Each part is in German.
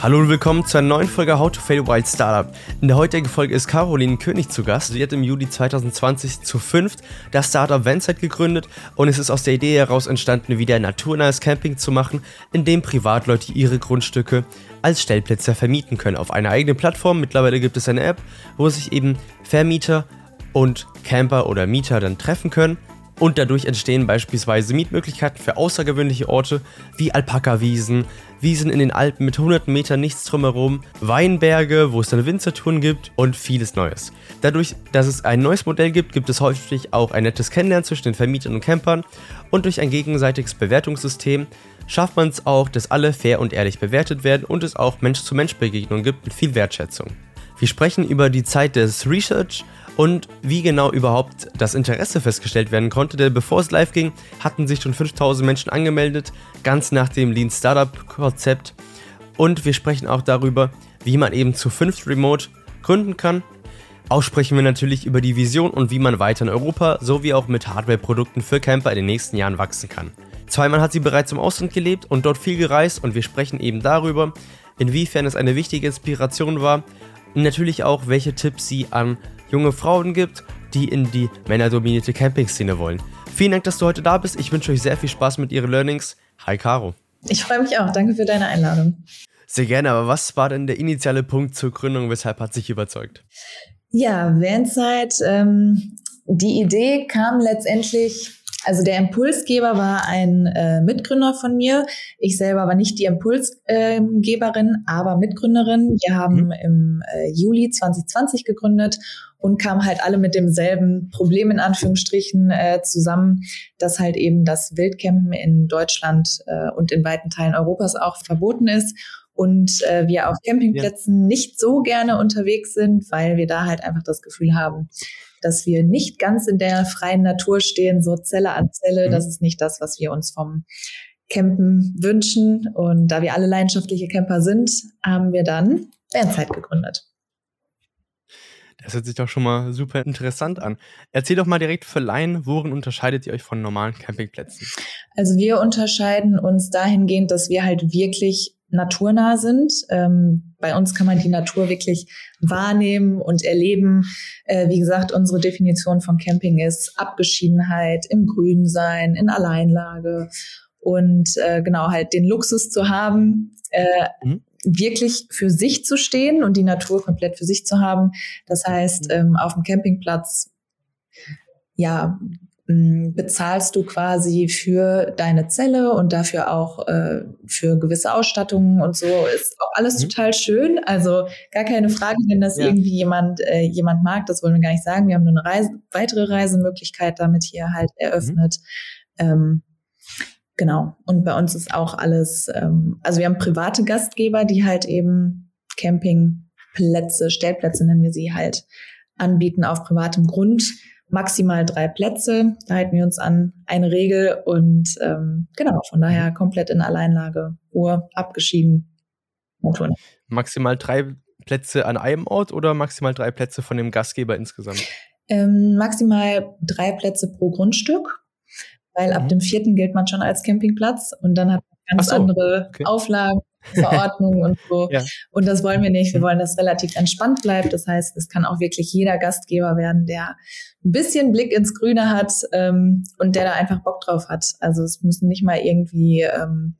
Hallo und willkommen zur neuen Folge How to Fail Wild Startup. In der heutigen Folge ist Caroline König zu Gast. Sie hat im Juli 2020 zu fünft das Startup Vansite gegründet und es ist aus der Idee heraus entstanden, wieder naturnahes Camping zu machen, in dem Privatleute ihre Grundstücke als Stellplätze vermieten können auf einer eigenen Plattform. Mittlerweile gibt es eine App, wo sich eben Vermieter und Camper oder Mieter dann treffen können und dadurch entstehen beispielsweise Mietmöglichkeiten für außergewöhnliche Orte wie Alpaka-Wiesen, Wiesen in den Alpen mit hunderten Metern nichts drumherum, Weinberge, wo es dann Winzertouren gibt und vieles Neues. Dadurch, dass es ein neues Modell gibt, gibt es häufig auch ein nettes Kennenlernen zwischen den Vermietern und Campern und durch ein gegenseitiges Bewertungssystem schafft man es auch, dass alle fair und ehrlich bewertet werden und es auch Mensch-zu-Mensch-Begegnungen gibt mit viel Wertschätzung. Wir sprechen über die Zeit des Research und wie genau überhaupt das Interesse festgestellt werden konnte. Denn bevor es live ging, hatten sich schon 5000 Menschen angemeldet, ganz nach dem Lean Startup Konzept. Und wir sprechen auch darüber, wie man eben zu fünft Remote gründen kann. Auch sprechen wir natürlich über die Vision und wie man weiter in Europa sowie auch mit Hardware-Produkten für Camper in den nächsten Jahren wachsen kann. Zweimal hat sie bereits im Ausland gelebt und dort viel gereist und wir sprechen eben darüber, inwiefern es eine wichtige Inspiration war und natürlich auch, welche Tipps sie an junge Frauen gibt, die in die männerdominierte Camping-Szene wollen. Vielen Dank, dass du heute da bist. Ich wünsche euch sehr viel Spaß mit ihren Learnings. Hi, Caro. Ich freue mich auch. Danke für deine Einladung. Sehr gerne, aber was war denn der initiale Punkt zur Gründung? Weshalb hat sich überzeugt? Ja, Vanside, ähm, die Idee kam letztendlich also der Impulsgeber war ein äh, Mitgründer von mir. Ich selber war nicht die Impulsgeberin, aber Mitgründerin. Wir haben mhm. im äh, Juli 2020 gegründet und kamen halt alle mit demselben Problem in Anführungsstrichen äh, zusammen, dass halt eben das Wildcampen in Deutschland äh, und in weiten Teilen Europas auch verboten ist und äh, wir auf Campingplätzen ja. nicht so gerne unterwegs sind, weil wir da halt einfach das Gefühl haben, dass wir nicht ganz in der freien Natur stehen, so Zelle an Zelle. Mhm. Das ist nicht das, was wir uns vom Campen wünschen. Und da wir alle leidenschaftliche Camper sind, haben wir dann Bandzeit gegründet. Das hört sich doch schon mal super interessant an. Erzähl doch mal direkt für Laien, worin unterscheidet ihr euch von normalen Campingplätzen? Also wir unterscheiden uns dahingehend, dass wir halt wirklich naturnah sind. Ähm, bei uns kann man die Natur wirklich wahrnehmen und erleben. Äh, wie gesagt, unsere Definition von Camping ist Abgeschiedenheit, im Grün sein, in Alleinlage und äh, genau halt den Luxus zu haben, äh, mhm. Wirklich für sich zu stehen und die Natur komplett für sich zu haben. Das heißt, mhm. ähm, auf dem Campingplatz ja bezahlst du quasi für deine Zelle und dafür auch äh, für gewisse Ausstattungen und so. Ist auch alles mhm. total schön. Also gar keine Frage, wenn das ja. irgendwie jemand, äh, jemand mag, das wollen wir gar nicht sagen. Wir haben eine Reise, weitere Reisemöglichkeit damit hier halt eröffnet. Mhm. Ähm, genau. Und bei uns ist auch alles, ähm, also wir haben private Gastgeber, die halt eben Campingplätze, Stellplätze nennen wir sie halt, anbieten auf privatem Grund maximal drei Plätze. Da halten wir uns an eine Regel und ähm, genau, von daher komplett in Alleinlage, Ruhe, abgeschieden. Motor. Maximal drei Plätze an einem Ort oder maximal drei Plätze von dem Gastgeber insgesamt? Ähm, maximal drei Plätze pro Grundstück, weil mhm. ab dem vierten gilt man schon als Campingplatz und dann hat man ganz so, andere okay. Auflagen Verordnung und so. Ja. Und das wollen wir nicht. Wir wollen, dass relativ entspannt bleibt. Das heißt, es kann auch wirklich jeder Gastgeber werden, der ein bisschen Blick ins Grüne hat ähm, und der da einfach Bock drauf hat. Also es müssen nicht mal irgendwie ähm,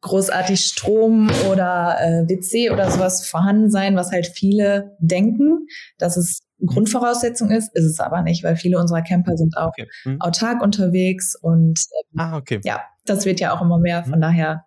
großartig Strom oder äh, WC oder sowas vorhanden sein, was halt viele denken, dass es Grundvoraussetzung ist, ist es aber nicht, weil viele unserer Camper sind auch okay. hm. autark unterwegs und ähm, ah, okay. ja, das wird ja auch immer mehr. Von hm. daher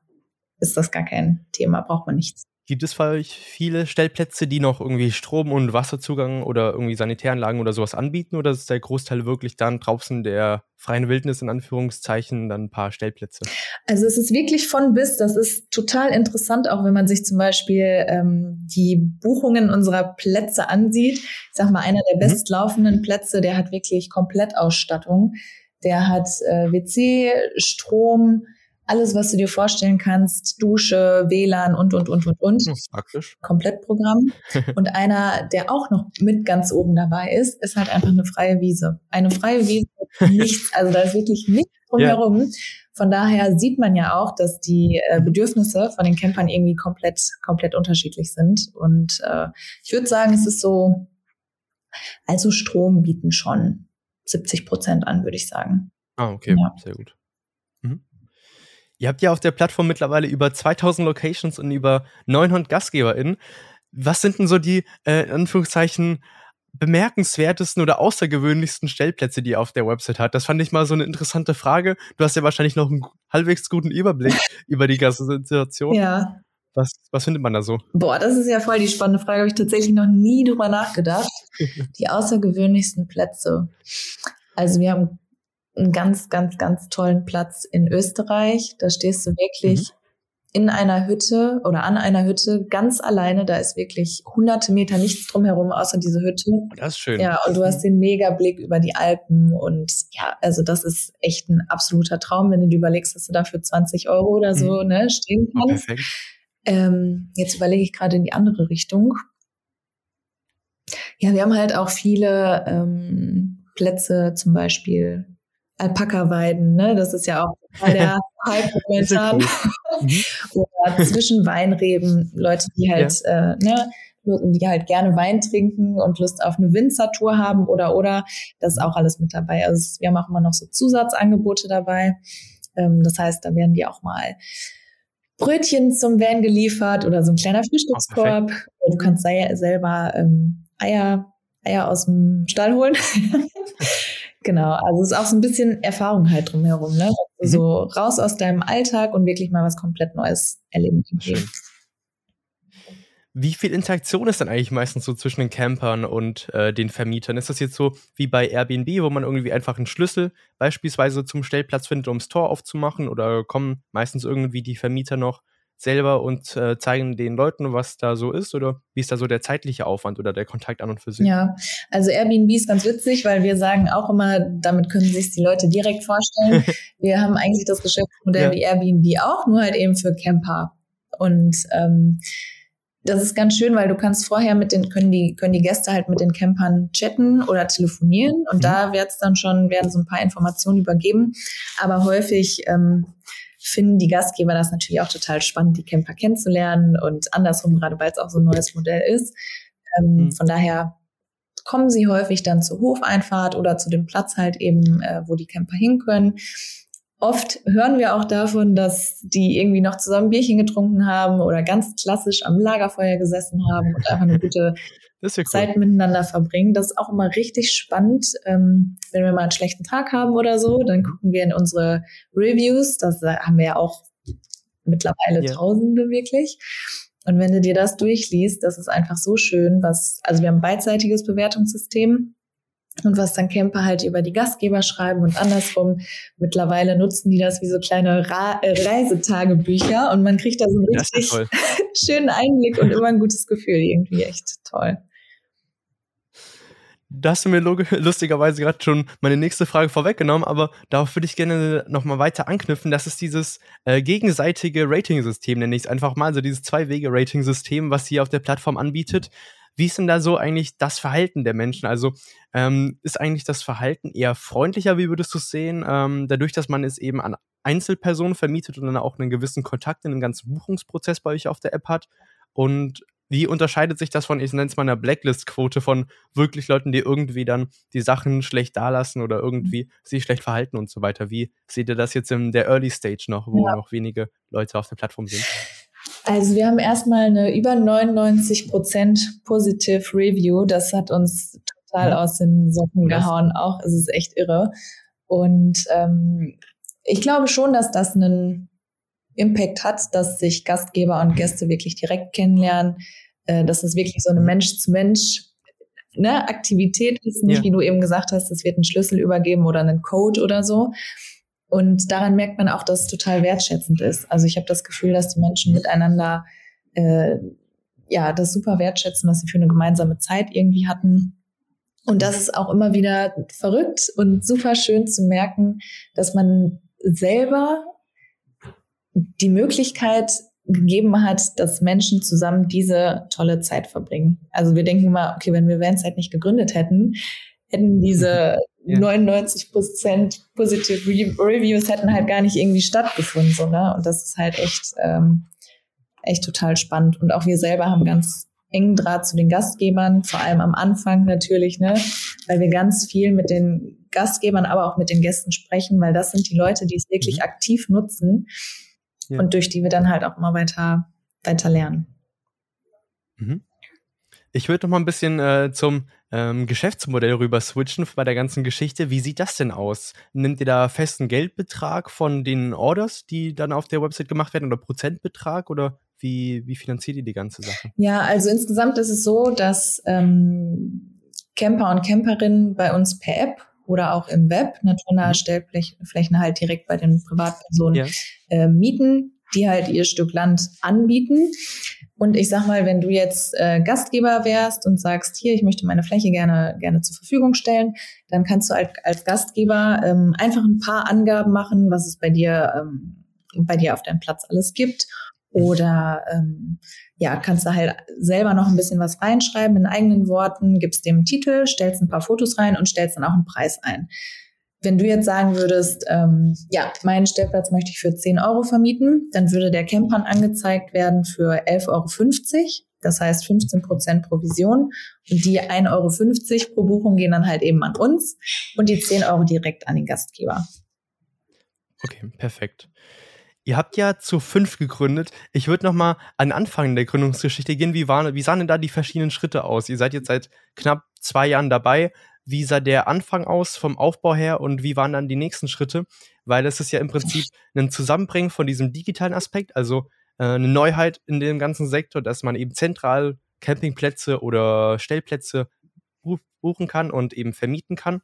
ist das gar kein Thema, braucht man nichts. Gibt es für euch viele Stellplätze, die noch irgendwie Strom- und Wasserzugang oder irgendwie Sanitäranlagen oder sowas anbieten? Oder ist der Großteil wirklich dann draußen der freien Wildnis in Anführungszeichen dann ein paar Stellplätze? Also es ist wirklich von bis. Das ist total interessant, auch wenn man sich zum Beispiel ähm, die Buchungen unserer Plätze ansieht. Ich sag mal, einer der mhm. bestlaufenden Plätze, der hat wirklich Komplettausstattung. Der hat äh, WC, Strom, alles, was du dir vorstellen kannst, Dusche, WLAN und, und, und, und, und. Praktisch. Komplettprogramm. und einer, der auch noch mit ganz oben dabei ist, ist halt einfach eine freie Wiese. Eine freie Wiese, nichts, also da ist wirklich nichts drumherum. Ja. Von daher sieht man ja auch, dass die äh, Bedürfnisse von den Campern irgendwie komplett, komplett unterschiedlich sind. Und äh, ich würde sagen, es ist so, also Strom bieten schon 70 Prozent an, würde ich sagen. Ah, okay, ja. sehr gut. Ihr habt ja auf der Plattform mittlerweile über 2000 Locations und über 900 GastgeberInnen. Was sind denn so die, äh, in Anführungszeichen, bemerkenswertesten oder außergewöhnlichsten Stellplätze, die ihr auf der Website hat? Das fand ich mal so eine interessante Frage. Du hast ja wahrscheinlich noch einen halbwegs guten Überblick über die ganze Situation. Ja. Was, was findet man da so? Boah, das ist ja voll die spannende Frage. Habe ich tatsächlich noch nie drüber nachgedacht. die außergewöhnlichsten Plätze. Also wir haben einen ganz, ganz, ganz tollen Platz in Österreich. Da stehst du wirklich mhm in einer Hütte oder an einer Hütte ganz alleine. Da ist wirklich hunderte Meter nichts drumherum außer diese Hütte. Das ist schön. Ja, und du hast den Megablick über die Alpen und ja, also das ist echt ein absoluter Traum, wenn du dir überlegst, dass du dafür 20 Euro oder so mhm. ne, stehen kannst. Perfekt. Ähm, jetzt überlege ich gerade in die andere Richtung. Ja, wir haben halt auch viele ähm, Plätze, zum Beispiel Alpaka-Weiden, ne? Das ist ja auch der Hype momentan. Mhm. Oder zwischen Weinreben, Leute, die halt, ja. äh, ne, die halt gerne Wein trinken und Lust auf eine Winzertour haben oder oder das ist auch alles mit dabei. Also wir haben auch immer noch so Zusatzangebote dabei. Ähm, das heißt, da werden die auch mal Brötchen zum Van geliefert oder so ein kleiner Frühstückskorb. Oh, du kannst selber ähm, Eier, Eier aus dem Stall holen. Genau, also es ist auch so ein bisschen Erfahrung halt drumherum, ne? Mhm. So raus aus deinem Alltag und wirklich mal was komplett Neues erleben zu können. Wie viel Interaktion ist dann eigentlich meistens so zwischen den Campern und äh, den Vermietern? Ist das jetzt so wie bei Airbnb, wo man irgendwie einfach einen Schlüssel beispielsweise zum Stellplatz findet, um das Tor aufzumachen? Oder kommen meistens irgendwie die Vermieter noch selber und äh, zeigen den Leuten, was da so ist? Oder wie ist da so der zeitliche Aufwand oder der Kontakt an und für sich? Ja, also Airbnb ist ganz witzig, weil wir sagen auch immer, damit können sich die Leute direkt vorstellen. wir haben eigentlich das Geschäftsmodell ja. wie Airbnb auch, nur halt eben für Camper. Und ähm, das ist ganz schön, weil du kannst vorher mit den, können die, können die Gäste halt mit den Campern chatten oder telefonieren und mhm. da wird's dann schon, werden so ein paar Informationen übergeben. Aber häufig ähm, finden die Gastgeber das natürlich auch total spannend, die Camper kennenzulernen und andersrum, gerade weil es auch so ein neues Modell ist. Ähm, mhm. Von daher kommen sie häufig dann zur Hofeinfahrt oder zu dem Platz halt eben, äh, wo die Camper hin können. Oft hören wir auch davon, dass die irgendwie noch zusammen Bierchen getrunken haben oder ganz klassisch am Lagerfeuer gesessen haben und einfach eine gute ja cool. Zeit miteinander verbringen. Das ist auch immer richtig spannend. Ähm, wenn wir mal einen schlechten Tag haben oder so, dann gucken wir in unsere Reviews. Das haben wir ja auch mittlerweile yeah. Tausende wirklich. Und wenn du dir das durchliest, das ist einfach so schön, was, also wir haben ein beidseitiges Bewertungssystem. Und was dann Camper halt über die Gastgeber schreiben und andersrum. Mittlerweile nutzen die das wie so kleine Ra äh, Reisetagebücher und man kriegt da so einen richtig schönen Einblick und immer ein gutes Gefühl. Irgendwie echt toll. Da hast du mir lustigerweise gerade schon meine nächste Frage vorweggenommen, aber darauf würde ich gerne nochmal weiter anknüpfen. Das ist dieses äh, gegenseitige Rating-System, nenne ich es einfach mal, also dieses Zwei-Wege-Rating-System, was sie auf der Plattform anbietet. Wie ist denn da so eigentlich das Verhalten der Menschen? Also ähm, ist eigentlich das Verhalten eher freundlicher, wie würdest du es sehen? Ähm, dadurch, dass man es eben an Einzelpersonen vermietet und dann auch einen gewissen Kontakt in dem ganzen Buchungsprozess bei euch auf der App hat. Und wie unterscheidet sich das von, ich nenne es mal einer Blacklist-Quote von wirklich Leuten, die irgendwie dann die Sachen schlecht dalassen oder irgendwie sich schlecht verhalten und so weiter? Wie seht ihr das jetzt in der Early Stage noch, wo ja. noch wenige Leute auf der Plattform sind? Also wir haben erstmal eine über 99 Prozent Positive Review. Das hat uns total aus den Socken gehauen. Auch es ist echt irre. Und ähm, ich glaube schon, dass das einen Impact hat, dass sich Gastgeber und Gäste wirklich direkt kennenlernen, äh, dass es wirklich so eine Mensch-zu-Mensch ne, Aktivität ist, nicht ja. wie du eben gesagt hast, es wird einen Schlüssel übergeben oder einen Code oder so. Und daran merkt man auch, dass es total wertschätzend ist. Also ich habe das Gefühl, dass die Menschen miteinander äh, ja das super wertschätzen, was sie für eine gemeinsame Zeit irgendwie hatten. Und das ist auch immer wieder verrückt und super schön zu merken, dass man selber die Möglichkeit gegeben hat, dass Menschen zusammen diese tolle Zeit verbringen. Also wir denken immer, okay, wenn wir Vanzeit nicht gegründet hätten, hätten diese ja. 99 Prozent Positive Reviews hätten halt gar nicht irgendwie stattgefunden, so, ne? Und das ist halt echt, ähm, echt total spannend. Und auch wir selber haben ganz engen Draht zu den Gastgebern, vor allem am Anfang natürlich, ne? Weil wir ganz viel mit den Gastgebern, aber auch mit den Gästen sprechen, weil das sind die Leute, die es wirklich mhm. aktiv nutzen ja. und durch die wir dann halt auch immer weiter, weiter lernen. Mhm. Ich würde noch mal ein bisschen äh, zum ähm, Geschäftsmodell rüber switchen bei der ganzen Geschichte. Wie sieht das denn aus? Nimmt ihr da festen Geldbetrag von den Orders, die dann auf der Website gemacht werden, oder Prozentbetrag oder wie, wie finanziert ihr die ganze Sache? Ja, also insgesamt ist es so, dass ähm, Camper und Camperinnen bei uns per App oder auch im Web naturnahe mhm. Stellflächen halt direkt bei den Privatpersonen ja. äh, mieten die halt ihr Stück Land anbieten. Und ich sag mal, wenn du jetzt äh, Gastgeber wärst und sagst, hier, ich möchte meine Fläche gerne, gerne zur Verfügung stellen, dann kannst du als, als Gastgeber ähm, einfach ein paar Angaben machen, was es bei dir, ähm, bei dir auf deinem Platz alles gibt. Oder ähm, ja, kannst du halt selber noch ein bisschen was reinschreiben in eigenen Worten, gibst dem Titel, stellst ein paar Fotos rein und stellst dann auch einen Preis ein. Wenn du jetzt sagen würdest, ähm, ja, meinen Stellplatz möchte ich für 10 Euro vermieten, dann würde der Campern angezeigt werden für 11,50 Euro. Das heißt 15 Prozent Provision. Und die 1,50 Euro pro Buchung gehen dann halt eben an uns und die 10 Euro direkt an den Gastgeber. Okay, perfekt. Ihr habt ja zu fünf gegründet. Ich würde noch mal an Anfang der Gründungsgeschichte gehen. Wie, waren, wie sahen denn da die verschiedenen Schritte aus? Ihr seid jetzt seit knapp zwei Jahren dabei. Wie sah der Anfang aus vom Aufbau her und wie waren dann die nächsten Schritte? Weil es ist ja im Prinzip ein Zusammenbringen von diesem digitalen Aspekt, also äh, eine Neuheit in dem ganzen Sektor, dass man eben zentral Campingplätze oder Stellplätze buchen kann und eben vermieten kann.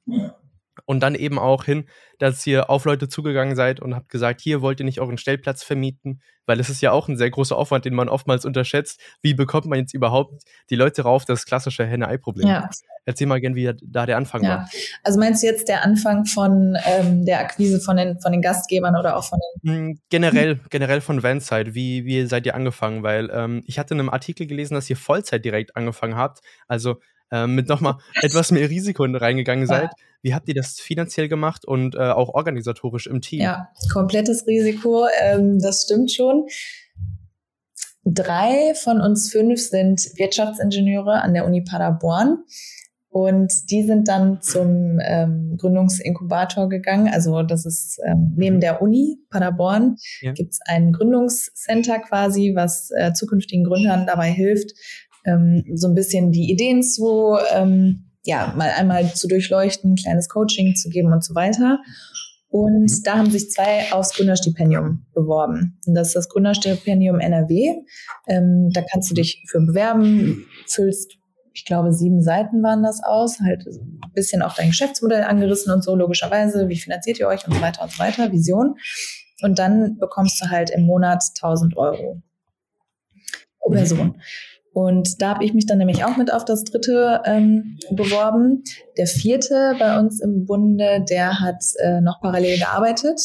Und dann eben auch hin, dass ihr auf Leute zugegangen seid und habt gesagt, hier wollt ihr nicht euren Stellplatz vermieten, weil es ist ja auch ein sehr großer Aufwand, den man oftmals unterschätzt. Wie bekommt man jetzt überhaupt die Leute rauf, das klassische Henne-Ei-Problem? Ja. Erzähl mal gern, wie da der Anfang ja. war. Also meinst du jetzt der Anfang von ähm, der Akquise von den, von den Gastgebern oder auch von den. Hm, generell, generell von Vanside. Wie, wie seid ihr angefangen? Weil ähm, ich hatte in einem Artikel gelesen, dass ihr Vollzeit direkt angefangen habt. Also ähm, mit nochmal etwas mehr Risiko reingegangen seid. Wie habt ihr das finanziell gemacht und äh, auch organisatorisch im Team? Ja, komplettes Risiko, ähm, das stimmt schon. Drei von uns fünf sind Wirtschaftsingenieure an der Uni Paderborn. Und die sind dann zum ähm, Gründungsinkubator gegangen. Also das ist ähm, neben der Uni Paderborn ja. gibt es ein Gründungscenter quasi, was äh, zukünftigen Gründern dabei hilft, ähm, so ein bisschen die Ideen zu, ähm, ja, mal einmal zu durchleuchten, kleines Coaching zu geben und so weiter. Und mhm. da haben sich zwei aufs Gründerstipendium beworben. Und das ist das Gründerstipendium NRW. Ähm, da kannst du dich für bewerben, füllst, ich glaube, sieben Seiten waren das aus, halt ein bisschen auch dein Geschäftsmodell angerissen und so, logischerweise, wie finanziert ihr euch und so weiter und so weiter, Vision. Und dann bekommst du halt im Monat 1000 Euro pro mhm. Person. Und da habe ich mich dann nämlich auch mit auf das dritte ähm, beworben. Der vierte bei uns im Bunde, der hat äh, noch parallel gearbeitet.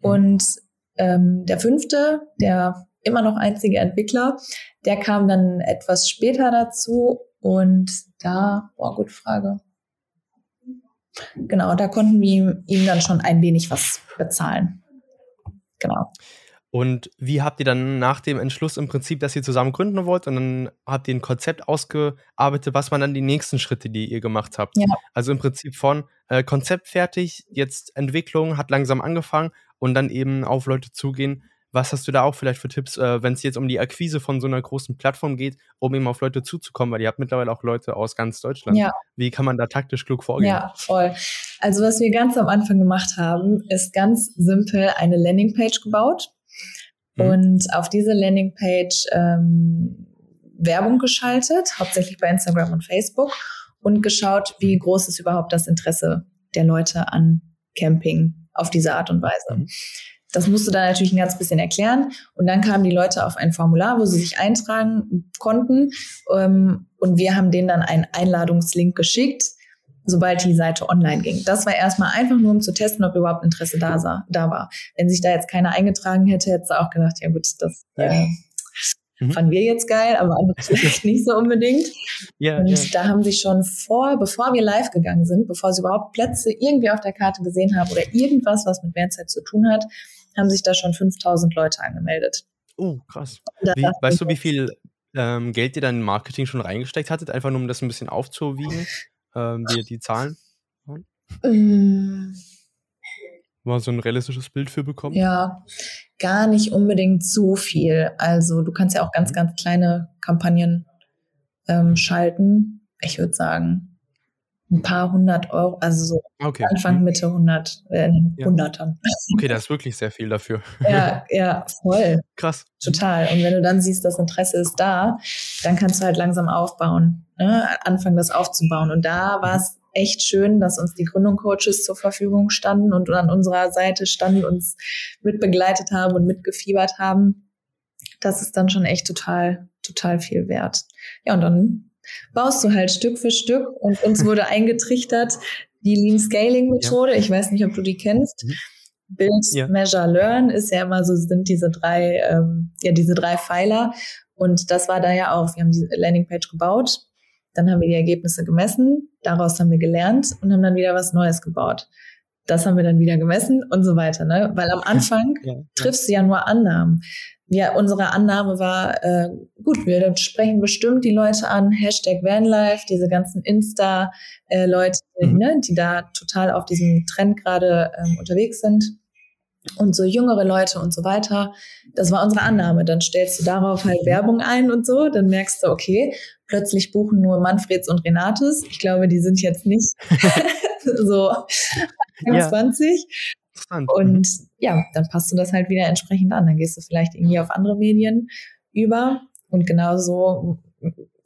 Und ähm, der fünfte, der immer noch einzige Entwickler, der kam dann etwas später dazu. Und da, boah, gute Frage. Genau, da konnten wir ihm dann schon ein wenig was bezahlen. Genau. Und wie habt ihr dann nach dem Entschluss im Prinzip, dass ihr zusammen gründen wollt, und dann habt ihr ein Konzept ausgearbeitet, was waren dann die nächsten Schritte, die ihr gemacht habt? Ja. Also im Prinzip von äh, Konzept fertig, jetzt Entwicklung hat langsam angefangen und dann eben auf Leute zugehen. Was hast du da auch vielleicht für Tipps, äh, wenn es jetzt um die Akquise von so einer großen Plattform geht, um eben auf Leute zuzukommen? Weil ihr habt mittlerweile auch Leute aus ganz Deutschland. Ja. Wie kann man da taktisch klug vorgehen? Ja, voll. Also was wir ganz am Anfang gemacht haben, ist ganz simpel eine Landingpage gebaut Mhm. Und auf diese Landingpage ähm, Werbung geschaltet, hauptsächlich bei Instagram und Facebook und geschaut, wie groß ist überhaupt das Interesse der Leute an Camping auf diese Art und Weise. Mhm. Das musste da natürlich ein ganz bisschen erklären. Und dann kamen die Leute auf ein Formular, wo sie sich eintragen konnten. Ähm, und wir haben denen dann einen Einladungslink geschickt, sobald die Seite online ging. Das war erstmal einfach nur, um zu testen, ob überhaupt Interesse da, sah, da war. Wenn sich da jetzt keiner eingetragen hätte, hätte sie auch gedacht, ja gut, das, äh, Mhm. Fanden wir jetzt geil, aber andere vielleicht nicht so unbedingt. Ja, und ja. da haben sich schon vor, bevor wir live gegangen sind, bevor sie überhaupt Plätze irgendwie auf der Karte gesehen haben oder irgendwas, was mit Vanzeit zu tun hat, haben sich da schon 5000 Leute angemeldet. Oh, krass. Wie, weißt du, wie viel ähm, Geld ihr dann in Marketing schon reingesteckt hattet, einfach nur um das ein bisschen aufzuwiegen, ähm, die, die Zahlen? Mm. Mal so ein realistisches Bild für bekommen? Ja, gar nicht unbedingt so viel. Also du kannst ja auch ganz, ganz kleine Kampagnen ähm, schalten. Ich würde sagen, ein paar hundert Euro, also so okay. Anfang, Mitte hundert, äh, Ja. hundertern. Okay, das ist wirklich sehr viel dafür. Ja, ja, voll. Krass. Total. Und wenn du dann siehst, das Interesse ist da, dann kannst du halt langsam aufbauen, ne? anfangen, das aufzubauen. Und da war es echt schön, dass uns die Gründung-Coaches zur Verfügung standen und an unserer Seite standen, uns mitbegleitet haben und mitgefiebert haben. Das ist dann schon echt total, total viel wert. Ja, und dann baust du halt Stück für Stück und uns wurde eingetrichtert, die Lean Scaling Methode. Ich weiß nicht, ob du die kennst. Mhm. Build, Ja. Measure, Learn ist ja immer so, sind diese drei, ähm, ja, diese drei Pfeiler. Und das war da ja auch. Wir haben die Landingpage gebaut, dann haben wir die Ergebnisse gemessen, daraus haben wir gelernt und haben dann wieder was Neues gebaut. Das haben wir dann wieder gemessen und so weiter, ne? Weil am Anfang Ja, ja. triffst du ja nur Annahmen. Ja, unsere Annahme war, äh, gut, wir sprechen bestimmt die Leute an, Hashtag Vanlife, diese ganzen Insta-Leute, Mhm. ne, die da total auf diesem Trend gerade ähm, unterwegs sind und so jüngere Leute und so weiter. Das war unsere Annahme. Dann stellst du darauf halt Werbung ein und so, dann merkst du, okay, plötzlich buchen nur Manfreds und Renates. Ich glaube, die sind jetzt nicht so 21. Interessant. Und ja, dann passt du das halt wieder entsprechend an. Dann gehst du vielleicht irgendwie auf andere Medien über. Und genauso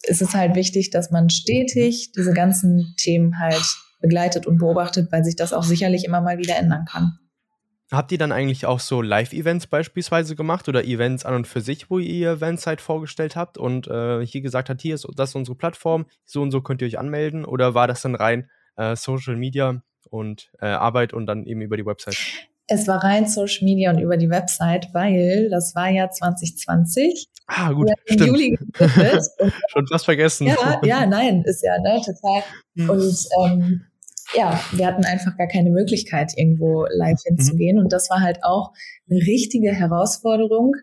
ist es halt wichtig, dass man stetig diese ganzen Themen halt begleitet und beobachtet, weil sich das auch sicherlich immer mal wieder ändern kann. Habt ihr dann eigentlich auch so Live-Events beispielsweise gemacht oder Events an und für sich, wo ihr Eventzeit vorgestellt habt und äh, hier gesagt habt, hier ist das ist unsere Plattform, so und so könnt ihr euch anmelden? Oder war das dann rein äh, Social Media und äh, Arbeit und dann eben über die Website? Es war rein Social Media und über die Website, weil das war ja 2020. Ah, gut, im stimmt. Juli gegründet. Schon fast vergessen. ja, ja, nein, ist ja ne, total Hm. Und ähm, ja, wir hatten einfach gar keine Möglichkeit, irgendwo live hinzugehen. Und das war halt auch eine richtige Herausforderung,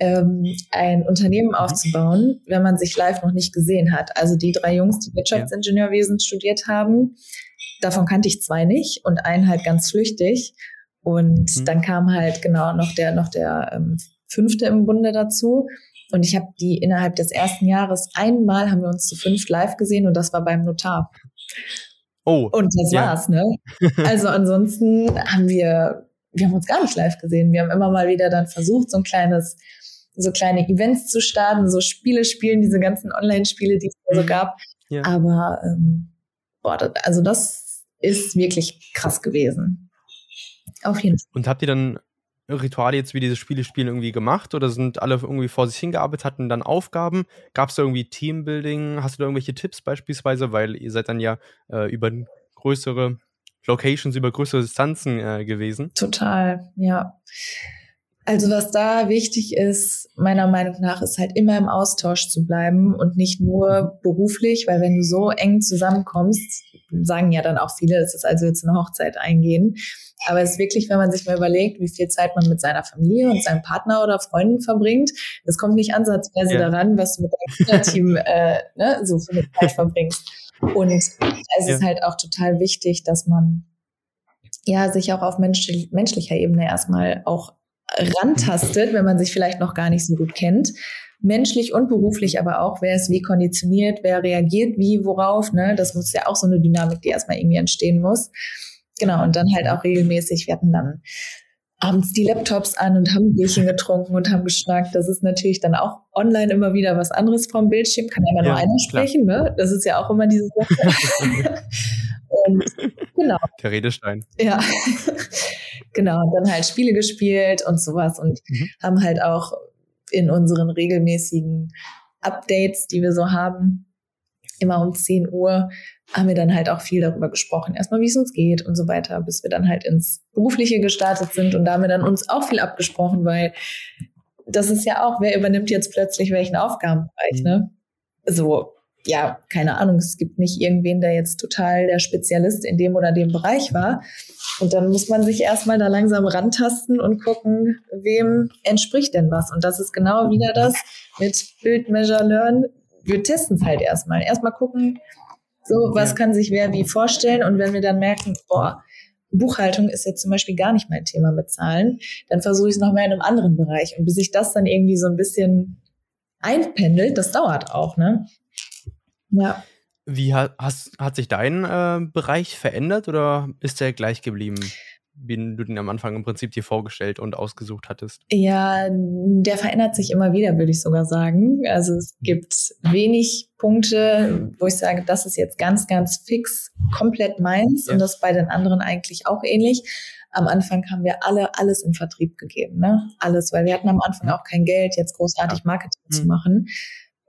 ähm, ein Unternehmen aufzubauen, wenn man sich live noch nicht gesehen hat. Also die drei Jungs, die Wirtschaftsingenieurwesen studiert haben, davon kannte ich zwei nicht und einen halt ganz flüchtig. Und Mhm. dann kam halt genau noch der, noch der ähm, fünfte im Bunde dazu. Und ich habe die innerhalb des ersten Jahres einmal haben wir uns zu fünft live gesehen und das war beim Notar. Oh, Und das Ja. war's, ne? Also ansonsten haben wir, wir haben uns gar nicht live gesehen. Wir haben immer mal wieder dann versucht, so ein kleines, so kleine Events zu starten, so Spiele spielen, diese ganzen Online-Spiele, die es da so Mhm. gab. Ja. Aber ähm, boah, das, also das ist wirklich krass gewesen. Auf jeden Fall. und habt ihr dann Rituale jetzt wie diese Spiele spielen irgendwie gemacht oder sind alle irgendwie vor sich hingearbeitet, hatten dann Aufgaben? Gab es da irgendwie Teambuilding? Hast du da irgendwelche Tipps beispielsweise? Weil ihr seid dann ja äh, über größere Locations, über größere Distanzen äh, gewesen. Total, ja. Also was da wichtig ist, meiner Meinung nach, ist halt immer im Austausch zu bleiben und nicht nur beruflich, weil wenn du so eng zusammenkommst, sagen ja dann auch viele, es ist also jetzt eine Hochzeit eingehen. Aber es ist wirklich, wenn man sich mal überlegt, wie viel Zeit man mit seiner Familie und seinem Partner oder Freunden verbringt, das kommt nicht ansatzweise Ja. daran, was du mit deinem Kinderteam äh, ne, so eine Zeit verbringst. Und es ist Ja. halt auch total wichtig, dass man ja sich auch auf menschlich, menschlicher Ebene erstmal auch rantastet, wenn man sich vielleicht noch gar nicht so gut kennt. Menschlich und beruflich aber auch, wer ist wie konditioniert, wer reagiert wie, worauf, ne? Das muss ja auch so eine Dynamik, die erstmal irgendwie entstehen muss. Genau, und dann halt auch regelmäßig, wir hatten dann abends die Laptops an und haben ein Bierchen getrunken und haben geschnackt. Das ist natürlich dann auch online immer wieder was anderes vom Bildschirm, kann ja immer nur Ja, einer klar. sprechen, ne? Das ist ja auch immer diese Sache. und genau. Der Redestein. Ja, genau. Und dann halt Spiele gespielt und sowas und Mhm. haben halt auch in unseren regelmäßigen Updates, die wir so haben, immer um 10 Uhr, haben wir dann halt auch viel darüber gesprochen. Erstmal, wie es uns geht und so weiter, bis wir dann halt ins Berufliche gestartet sind. Und da haben wir dann uns auch viel abgesprochen, weil das ist ja auch, wer übernimmt jetzt plötzlich welchen Aufgabenbereich, mhm. ne? So, ja, keine Ahnung, es gibt nicht irgendwen, der jetzt total der Spezialist in dem oder dem Bereich war. Und dann muss man sich erstmal da langsam rantasten und gucken, wem entspricht denn was. Und das ist genau wieder das mit Build, Measure, Learn. Wir testen es halt erstmal. Erstmal gucken, so, was kann sich wer wie vorstellen? Und wenn wir dann merken, boah, Buchhaltung ist jetzt zum Beispiel gar nicht mein Thema mit Zahlen, dann versuche ich es noch mehr in einem anderen Bereich. Und bis sich das dann irgendwie so ein bisschen einpendelt, das dauert auch, ne? Ja. Wie hat, hast, hat sich dein äh, Bereich verändert oder ist der gleich geblieben? wie du den am Anfang im Prinzip dir vorgestellt und ausgesucht hattest? Ja, der verändert sich immer wieder, würde ich sogar sagen. Also es mhm. gibt wenig Punkte, wo ich sage, das ist jetzt ganz, ganz fix, komplett meins ja. und das bei den anderen eigentlich auch ähnlich. Am Anfang haben wir alle alles im Vertrieb gegeben, ne? Alles, weil wir hatten am Anfang auch kein Geld, jetzt großartig Marketing mhm. zu machen.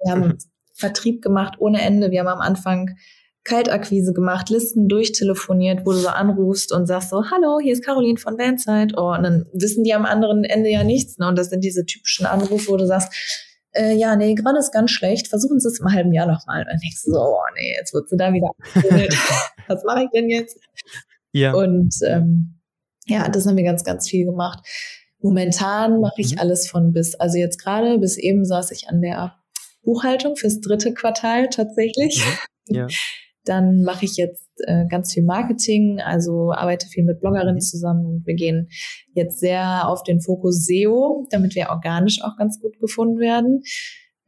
Wir haben. Vertrieb gemacht ohne Ende. Wir haben am Anfang Kaltakquise gemacht, Listen durchtelefoniert, wo du so anrufst und sagst so, hallo, hier ist Caroline von Vanzeit. Oh, und dann wissen die am anderen Ende ja nichts. Ne? Und das sind diese typischen Anrufe, wo du sagst, äh, ja, nee, gerade ist ganz schlecht, versuchen Sie es im halben Jahr nochmal. Und dann denkst du so, oh nee, jetzt wird sie da wieder Was mache ich denn jetzt? Ja. Und ähm, ja, das haben wir ganz, ganz viel gemacht. Momentan mache ich mhm. alles von bis. Also jetzt gerade bis eben saß ich an der Buchhaltung fürs dritte Quartal tatsächlich. Mhm. Ja. Dann mache ich jetzt äh, ganz viel Marketing, also arbeite viel mit Bloggerinnen mhm. zusammen und wir gehen jetzt sehr auf den Fokus SEO, damit wir organisch auch ganz gut gefunden werden.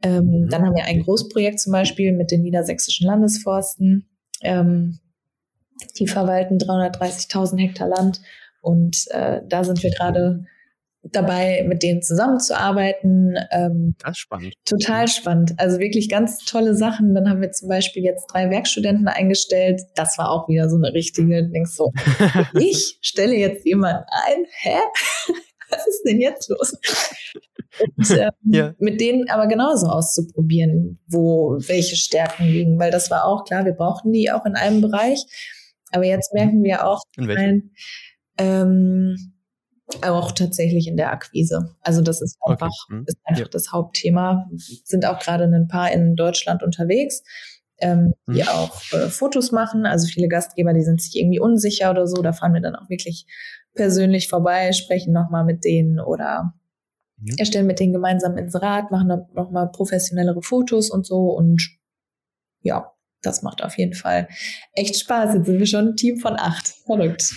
Ähm, mhm. Dann haben wir ein Großprojekt zum Beispiel mit den niedersächsischen Landesforsten. Ähm, die verwalten 330.000 Hektar Land und äh, da sind wir gerade dabei, mit denen zusammenzuarbeiten. Ähm, das ist spannend. Total spannend. Also wirklich ganz tolle Sachen. Dann haben wir zum Beispiel jetzt drei Werkstudenten eingestellt. Das war auch wieder so eine richtige, denkst so, ich stelle jetzt jemanden ein. Hä? Was ist denn jetzt los? Und, ähm, ja. mit denen aber genauso auszuprobieren, wo welche Stärken liegen, weil das war auch klar, wir brauchten die auch in einem Bereich. Aber jetzt merken wir auch, in welchem? Ähm, auch tatsächlich in der Akquise. Also das ist einfach, okay. hm. ist einfach ja. das Hauptthema. Sind auch gerade ein paar in Deutschland unterwegs, ähm, hm. die auch äh, Fotos machen. Also viele Gastgeber, die sind sich irgendwie unsicher oder so. Da fahren wir dann auch wirklich persönlich vorbei, sprechen nochmal mit denen oder hm. erstellen mit denen gemeinsam ins Rad, machen dann nochmal professionellere Fotos und so. Und ja, das macht auf jeden Fall echt Spaß. Jetzt sind wir schon ein Team von acht. Verrückt.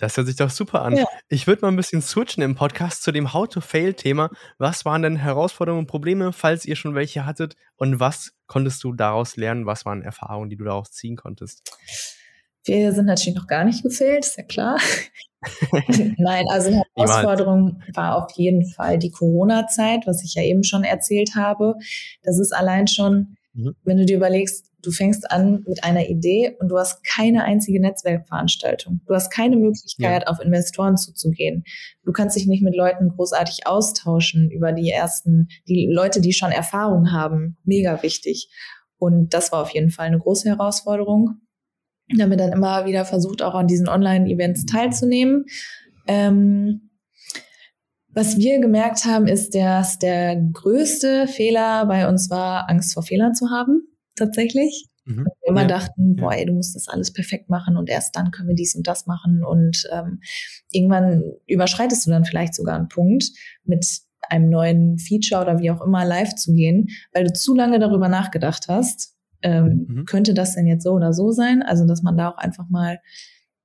Das hört sich doch super an. Ja. Ich würde mal ein bisschen switchen im Podcast zu dem How-to-Fail-Thema. Was waren denn Herausforderungen und Probleme, falls ihr schon welche hattet? Und was konntest du daraus lernen? Was waren Erfahrungen, die du daraus ziehen konntest? Wir sind natürlich noch gar nicht gefailt, ist ja klar. Nein, also Herausforderung war auf jeden Fall die Corona-Zeit, was ich ja eben schon erzählt habe. Das ist allein schon, mhm. wenn du dir überlegst, Du fängst an mit einer Idee und du hast keine einzige Netzwerkveranstaltung. Du hast keine Möglichkeit, ja. auf Investoren zuzugehen. Du kannst dich nicht mit Leuten großartig austauschen über die ersten, die Leute, die schon Erfahrung haben. Mega wichtig. Und das war auf jeden Fall eine große Herausforderung. Da haben wir dann immer wieder versucht, auch an diesen Online-Events teilzunehmen. Ähm, was wir gemerkt haben, ist, dass der größte Fehler bei uns war, Angst vor Fehlern zu haben tatsächlich. Mhm. Wir immer ja. dachten, boah, ey, du musst das alles perfekt machen und erst dann können wir dies und das machen. Und ähm, irgendwann überschreitest du dann vielleicht sogar einen Punkt, mit einem neuen Feature oder wie auch immer live zu gehen, weil du zu lange darüber nachgedacht hast, ähm, mhm. könnte das denn jetzt so oder so sein? Also, dass man da auch einfach mal,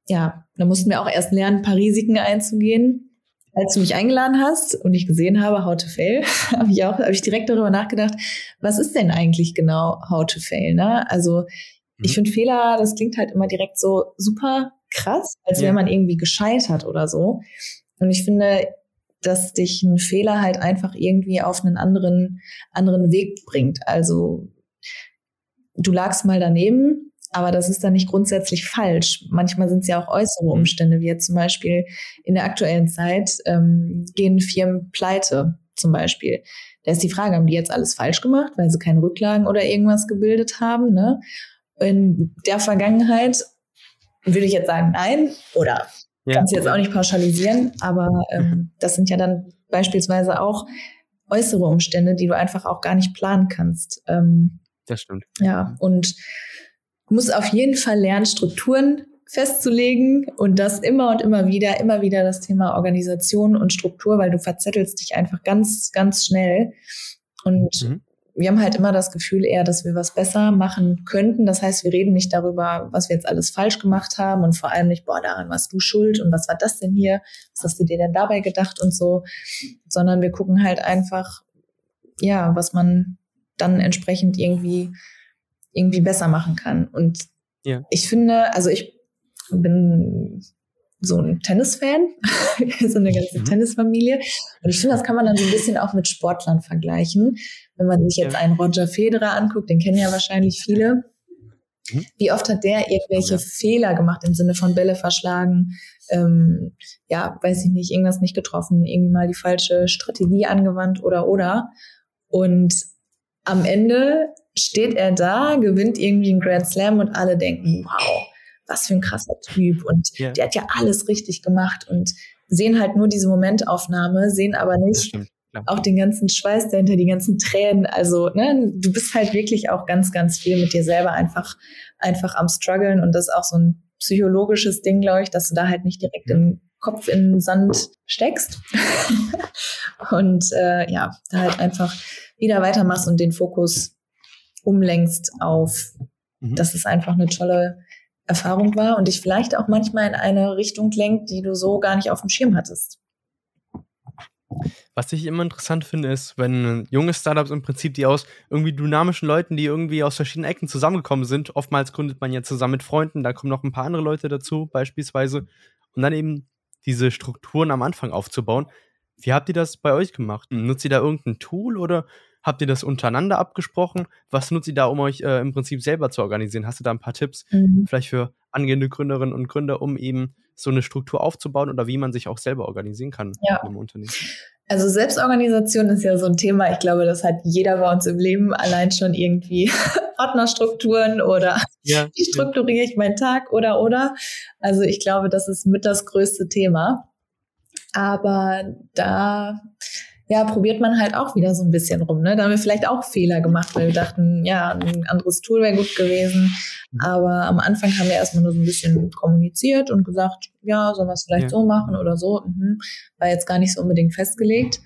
ja, da mussten wir auch erst lernen, ein paar Risiken einzugehen als du mich eingeladen hast und ich gesehen habe, How to Fail, habe ich auch, habe ich direkt darüber nachgedacht, was ist denn eigentlich genau How to Fail? Ne? Also ich mhm. finde Fehler, das klingt halt immer direkt so super krass, als wäre man irgendwie gescheitert oder so. Und ich finde, dass dich ein Fehler halt einfach irgendwie auf einen anderen, anderen Weg bringt. Also du lagst mal daneben, aber das ist dann nicht grundsätzlich falsch. Manchmal sind es ja auch äußere. Umstände, wie jetzt zum Beispiel in der aktuellen Zeit ähm, gehen Firmen pleite zum Beispiel. Da ist die Frage, haben die jetzt alles falsch gemacht, weil sie keine Rücklagen oder irgendwas gebildet haben? Ne? In der Vergangenheit würde ich jetzt sagen, nein, oder ja. kannst du jetzt auch nicht pauschalisieren, aber ähm, das sind ja dann beispielsweise auch äußere Umstände, die du einfach auch gar nicht planen kannst. Ähm, das stimmt. Ja, und muss auf jeden Fall lernen, Strukturen festzulegen und das immer und immer wieder, immer wieder das Thema Organisation und Struktur, weil du verzettelst dich einfach ganz, ganz schnell. Und mhm. wir haben halt immer das Gefühl eher, dass wir was besser machen könnten. Das heißt, wir reden nicht darüber, was wir jetzt alles falsch gemacht haben und vor allem nicht, boah, daran warst du schuld und was war das denn hier? Was hast du dir denn dabei gedacht und so, sondern wir gucken halt einfach, ja, was man dann entsprechend irgendwie, irgendwie besser machen kann. Und ja. ich finde, also ich bin so ein Tennisfan, so eine ganze mhm. Tennisfamilie. Und ich finde, das kann man dann so ein bisschen auch mit Sportlern vergleichen. Wenn man sich jetzt einen Roger Federer anguckt, den kennen ja wahrscheinlich viele. Mhm. Wie oft hat der irgendwelche ja. Fehler gemacht im Sinne von Bälle verschlagen, ähm, ja, weiß ich nicht, irgendwas nicht getroffen, irgendwie mal die falsche Strategie angewandt oder oder. Und am Ende steht er da, gewinnt irgendwie einen Grand Slam und alle denken, wow, was für ein krasser Typ und ja. der hat ja alles richtig gemacht und sehen halt nur diese Momentaufnahme, sehen aber nicht auch den ganzen Schweiß dahinter, die ganzen Tränen. Also, ne, du bist halt wirklich auch ganz, ganz viel mit dir selber einfach, einfach am struggeln und das ist auch so ein psychologisches Ding, glaube ich, dass du da halt nicht direkt den Kopf in den Sand steckst und äh, ja, da halt einfach wieder weitermachst und den Fokus umlenkst auf, mhm. das ist einfach eine tolle Erfahrung war und dich vielleicht auch manchmal in eine Richtung lenkt, die du so gar nicht auf dem Schirm hattest. Was ich immer interessant finde, ist, wenn junge Startups im Prinzip die aus irgendwie dynamischen Leuten, die irgendwie aus verschiedenen Ecken zusammengekommen sind, oftmals gründet man ja zusammen mit Freunden, da kommen noch ein paar andere Leute dazu, beispielsweise, und dann eben diese Strukturen am Anfang aufzubauen. Wie habt ihr das bei euch gemacht? Nutzt ihr da irgendein Tool oder Habt ihr das untereinander abgesprochen? Was nutzt ihr da, um euch äh, im Prinzip selber zu organisieren? Hast du da ein paar Tipps mhm. vielleicht für angehende Gründerinnen und Gründer, um eben so eine Struktur aufzubauen oder wie man sich auch selber organisieren kann ja. in einem Unternehmen? Also Selbstorganisation ist ja so ein Thema. Ich glaube, das hat jeder bei uns im Leben allein schon irgendwie Ordnerstrukturen oder ja, wie strukturiere ich meinen Tag oder oder. Also ich glaube, das ist mit das größte Thema. Aber da ja, probiert man halt auch wieder so ein bisschen rum. Ne? Da haben wir vielleicht auch Fehler gemacht, weil wir dachten, ja, ein anderes Tool wäre gut gewesen. Aber am Anfang haben wir erstmal nur so ein bisschen kommuniziert und gesagt, ja, sollen wir es vielleicht ja. so machen oder so. Mhm. War jetzt gar nicht so unbedingt festgelegt.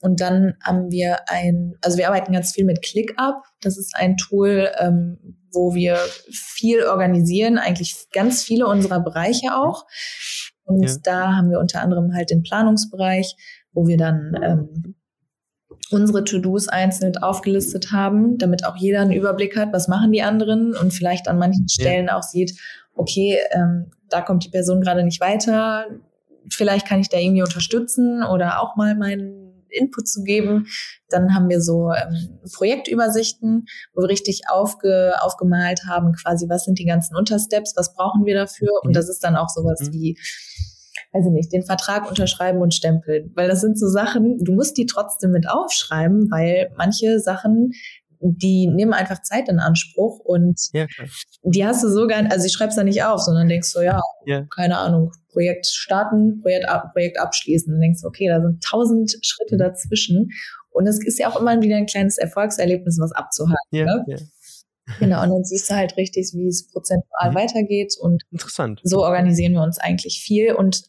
Und dann haben wir ein, also wir arbeiten ganz viel mit ClickUp. Das ist ein Tool, ähm, wo wir viel organisieren, eigentlich ganz viele unserer Bereiche auch. Und ja. da haben wir unter anderem halt den Planungsbereich, wo wir dann ähm, unsere To-Dos einzeln aufgelistet haben, damit auch jeder einen Überblick hat, was machen die anderen und vielleicht an manchen Stellen ja. auch sieht, okay, ähm, da kommt die Person gerade nicht weiter, vielleicht kann ich da irgendwie unterstützen oder auch mal meinen Input zu geben. Dann haben wir so ähm, Projektübersichten, wo wir richtig aufge, aufgemalt haben, quasi, was sind die ganzen Untersteps, was brauchen wir dafür. Und mhm. das ist dann auch sowas mhm. wie weiß ich nicht, den Vertrag unterschreiben und stempeln. Weil das sind so Sachen, du musst die trotzdem mit aufschreiben, weil manche Sachen, die nehmen einfach Zeit in Anspruch und ja, die hast du sogar, also ich schreib's da nicht auf, sondern denkst so, ja, ja, keine Ahnung, Projekt starten, Projekt, ab, Projekt abschließen. Dann denkst du, okay, da sind tausend Schritte mhm. dazwischen. Und es ist ja auch immer wieder ein kleines Erfolgserlebnis, was abzuhalten. Ja, ne? ja. Genau, und dann siehst du halt richtig, wie es prozentual mhm. weitergeht. Und Interessant. so organisieren wir uns eigentlich viel. Und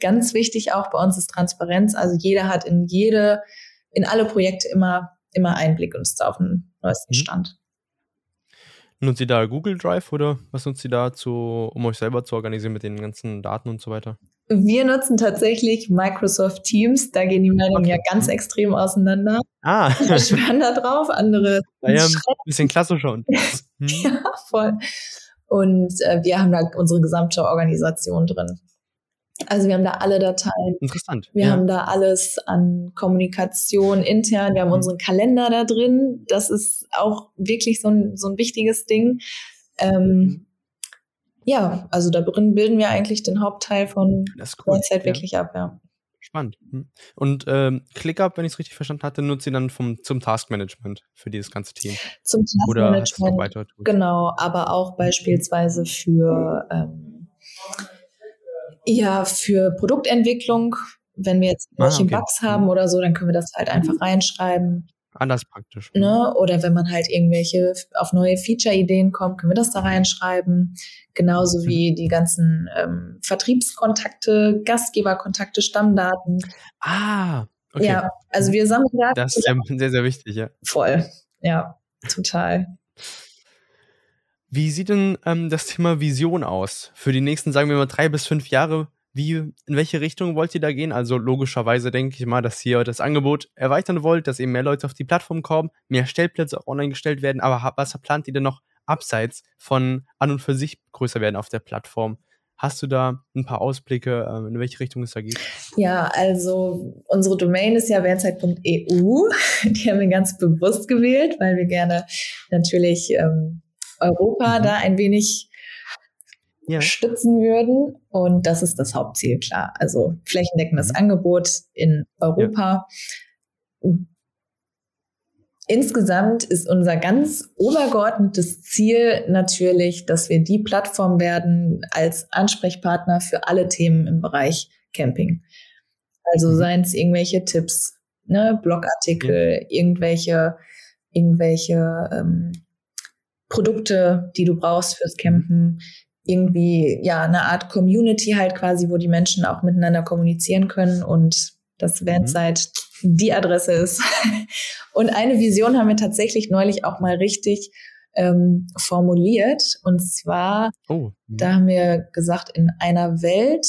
ganz wichtig auch bei uns ist Transparenz. Also jeder hat in jede, in alle Projekte immer, immer Einblick und ist auf dem neuesten mhm. Stand. Nutzt ihr da Google Drive oder was nutzt ihr da, zu, um euch selber zu organisieren mit den ganzen Daten und so weiter? Wir nutzen tatsächlich Microsoft Teams. Da gehen die Meinungen okay. ja ganz mhm. extrem auseinander. Ah. Wir schwören da drauf, andere. Ja, ein bisschen klasse schon. Hm. ja, voll. Und äh, wir haben da unsere gesamte Organisation drin. Also wir haben da alle Dateien. Interessant. Wir ja. haben da alles an Kommunikation intern. Wir haben mhm. unseren Kalender da drin. Das ist auch wirklich so ein, so ein wichtiges Ding. Ähm, mhm. ja, also da drin bilden wir eigentlich den Hauptteil von das ist cool. Zeit wirklich ja. ab, ja. Spannend. Hm. Und ähm, ClickUp, wenn ich es richtig verstanden hatte, nutzt ihr dann vom, zum Taskmanagement für dieses ganze Team? Zum Taskmanagement, genau, aber auch beispielsweise für ähm, ja, für Produktentwicklung, wenn wir jetzt welche ah, okay. Bugs haben oder so, dann können wir das halt einfach reinschreiben. Anders praktisch. Ne? Oder wenn man halt irgendwelche auf neue Feature-Ideen kommt, können wir das da reinschreiben. Genauso wie die ganzen ähm, Vertriebskontakte, Gastgeberkontakte, Stammdaten. Ah, okay. Ja, also wir sammeln Daten. Das ist sehr, sehr, sehr wichtig, ja. Voll, ja, total. Wie sieht denn ähm, das Thema Vision aus? Für die nächsten, sagen wir mal, drei bis fünf Jahre, wie, in welche Richtung wollt ihr da gehen? Also logischerweise denke ich mal, dass ihr das Angebot erweitern wollt, dass eben mehr Leute auf die Plattform kommen, mehr Stellplätze auch online gestellt werden. Aber was plant ihr denn noch abseits von an und für sich größer werden auf der Plattform? Hast du da ein paar Ausblicke, ähm, in welche Richtung es da geht? Ja, also unsere Domain ist ja wertzeit.eu. Die haben wir ganz bewusst gewählt, weil wir gerne natürlich ähm, Europa mhm. da ein wenig ja. stützen würden. Und das ist das Hauptziel, klar. Also flächendeckendes mhm. Angebot in Europa. Ja. Insgesamt ist unser ganz obergeordnetes Ziel natürlich, dass wir die Plattform werden als Ansprechpartner für alle Themen im Bereich Camping. Also mhm. seien es irgendwelche Tipps, ne, Blogartikel, irgendwelche, irgendwelche ähm, Produkte, die du brauchst fürs Campen, irgendwie ja eine Art Community halt quasi, wo die Menschen auch miteinander kommunizieren können und das Vanzeit mhm. die Adresse ist. und eine Vision haben wir tatsächlich neulich auch mal richtig ähm, formuliert und zwar oh. Mhm. da haben wir gesagt in einer Welt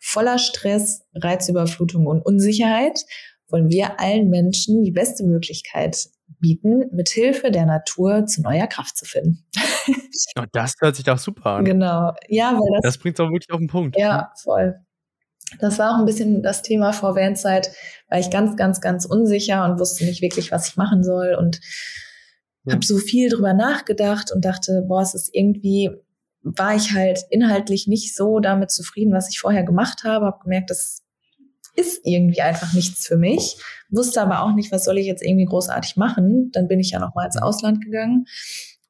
voller Stress, Reizüberflutung und Unsicherheit wollen wir allen Menschen die beste Möglichkeit bieten, mit Hilfe der Natur zu neuer Kraft zu finden. oh, das hört sich doch super an. Genau. Ja, weil das. Das bringt es auch wirklich auf den Punkt. Ja, voll. Das war auch ein bisschen das Thema vor Vanzeit, weil ich ganz, ganz, ganz unsicher und wusste nicht wirklich, was ich machen soll und ja. habe so viel drüber nachgedacht und dachte, boah, es ist irgendwie, war ich halt inhaltlich nicht so damit zufrieden, was ich vorher gemacht habe, habe gemerkt, das ist irgendwie einfach nichts für mich. Wusste aber auch nicht, was soll ich jetzt irgendwie großartig machen. Dann bin ich ja noch mal ins Ausland gegangen,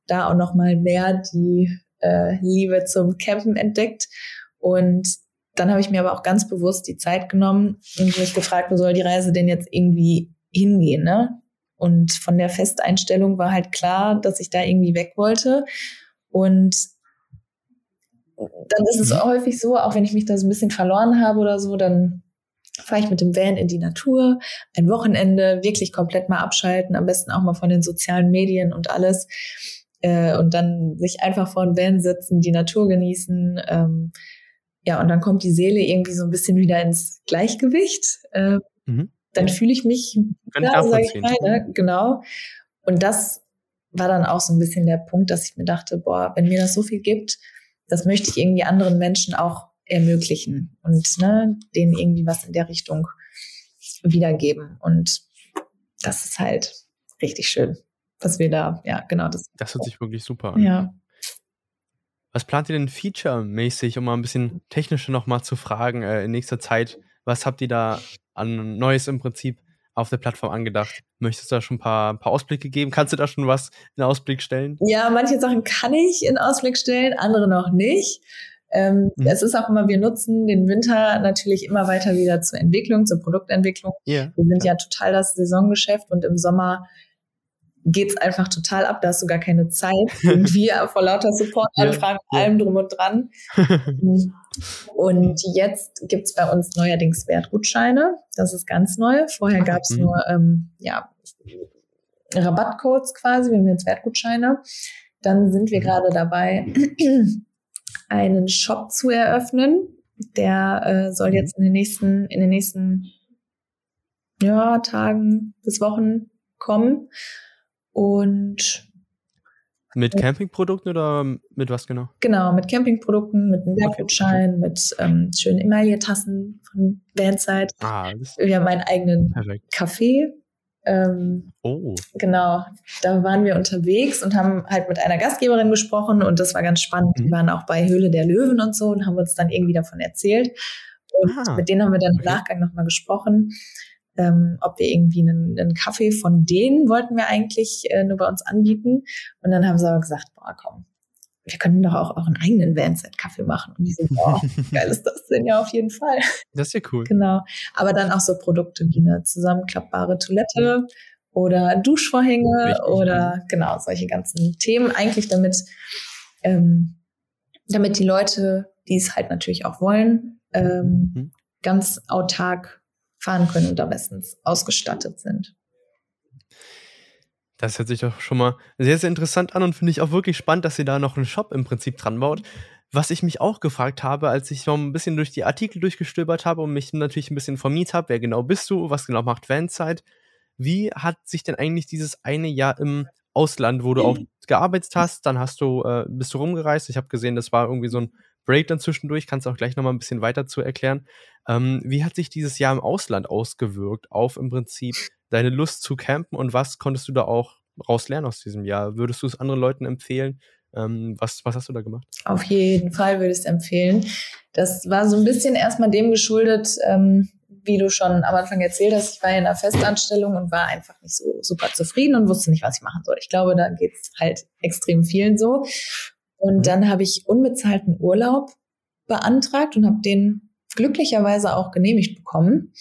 da auch noch mal mehr die äh, Liebe zum Campen entdeckt und dann habe ich mir aber auch ganz bewusst die Zeit genommen und mich gefragt, wo soll die Reise denn jetzt irgendwie hingehen, ne? Und von der Festeinstellung war halt klar, dass ich da irgendwie weg wollte. Und dann ist es mhm. häufig so, auch wenn ich mich da so ein bisschen verloren habe oder so, dann fahre ich mit dem Van in die Natur, ein Wochenende, wirklich komplett mal abschalten, am besten auch mal von den sozialen Medien und alles. Äh, und dann sich einfach vor dem Van sitzen, die Natur genießen. Ähm, ja, und dann kommt die Seele irgendwie so ein bisschen wieder ins Gleichgewicht. Äh, mhm. Dann fühle ich mich, ja, sag ich mal, ne? genau. Und das war dann auch so ein bisschen der Punkt, dass ich mir dachte, boah, wenn mir das so viel gibt, das möchte ich irgendwie anderen Menschen auch ermöglichen und ne, denen irgendwie was in der Richtung wiedergeben. Und das ist halt richtig schön, dass wir da, ja, genau das. Das hört sich wirklich super an. Ja. Was plant ihr denn feature-mäßig, um mal ein bisschen technischer nochmal zu fragen äh, in nächster Zeit? Was habt ihr da an Neues im Prinzip auf der Plattform angedacht? Möchtest du da schon ein paar, ein paar Ausblicke geben? Kannst du da schon was in Ausblick stellen? Ja, manche Sachen kann ich in Ausblick stellen, andere noch nicht. Ähm, mhm. Es ist auch immer, wir nutzen den Winter natürlich immer weiter wieder zur Entwicklung, zur Produktentwicklung. Yeah. Wir sind ja total das Saisongeschäft und im Sommer geht's einfach total ab. Da hast du gar keine Zeit. Irgendwie vor lauter Support-Anfragen, ja, ja. allem drum und dran. und jetzt gibt's bei uns neuerdings Wertgutscheine. Das ist ganz neu. Vorher gab's mhm. nur ähm, ja, Rabattcodes quasi. Wir haben jetzt Wertgutscheine. Dann sind wir mhm. gerade dabei, einen Shop zu eröffnen. Der äh, soll mhm. jetzt in den nächsten, in den nächsten ja, Tagen bis Wochen kommen. Und mit Campingprodukten oder mit was genau? Genau, mit Campingprodukten, mit einem Wertgutschein, okay. mit ähm, schönen Emaille-Tassen von Vanzeit. Ah, Wir haben einen eigenen perfekt. Café ähm, oh. Genau, da waren wir unterwegs und haben halt mit einer Gastgeberin gesprochen und das war ganz spannend. Mhm. Die waren auch bei Höhle der Löwen und so und haben uns dann irgendwie davon erzählt. Und ah. mit denen haben wir dann im Nachgang nochmal gesprochen, ähm, ob wir irgendwie einen, einen, Kaffee von denen wollten wir eigentlich äh, nur bei uns anbieten. Und dann haben sie aber gesagt, boah, komm, wir können doch auch, einen eigenen Vanset-Kaffee machen. Und die so, boah, geil ist das denn ja auf jeden Fall. Das ist ja cool. Genau. Aber dann auch so Produkte wie eine zusammenklappbare Toilette oder Duschvorhänge Richtig. oder genau solche ganzen Themen. Eigentlich damit, ähm, damit die Leute, die es halt natürlich auch wollen, ähm, mhm. ganz autark fahren können und da bestens ausgestattet sind. Das hört sich doch schon mal sehr, sehr interessant an und finde ich auch wirklich spannend, dass ihr da noch einen Shop im Prinzip dran baut. Was ich mich auch gefragt habe, als ich noch ein bisschen durch die Artikel durchgestöbert habe und mich natürlich ein bisschen informiert habe, wer genau bist du, was genau macht Fanside, wie hat sich denn eigentlich dieses eine Jahr im Ausland, wo du auch gearbeitet hast, dann hast du, äh, bist du rumgereist. Ich habe gesehen, das war irgendwie so ein Break dann zwischendurch. Kannst du auch gleich nochmal ein bisschen weiter zu erklären. Ähm, wie hat sich dieses Jahr im Ausland ausgewirkt auf im Prinzip deine Lust zu campen und was konntest du da auch raus lernen aus diesem Jahr? Würdest du es anderen Leuten empfehlen? Ähm, was, was hast du da gemacht? Auf jeden Fall würde ich es empfehlen. Das war so ein bisschen erstmal dem geschuldet, ähm, wie du schon am Anfang erzählt hast, ich war in einer Festanstellung und war einfach nicht so super zufrieden und wusste nicht, was ich machen soll. Ich glaube, da geht es halt extrem vielen so. Und mhm. dann habe ich unbezahlten Urlaub beantragt und habe den glücklicherweise auch genehmigt bekommen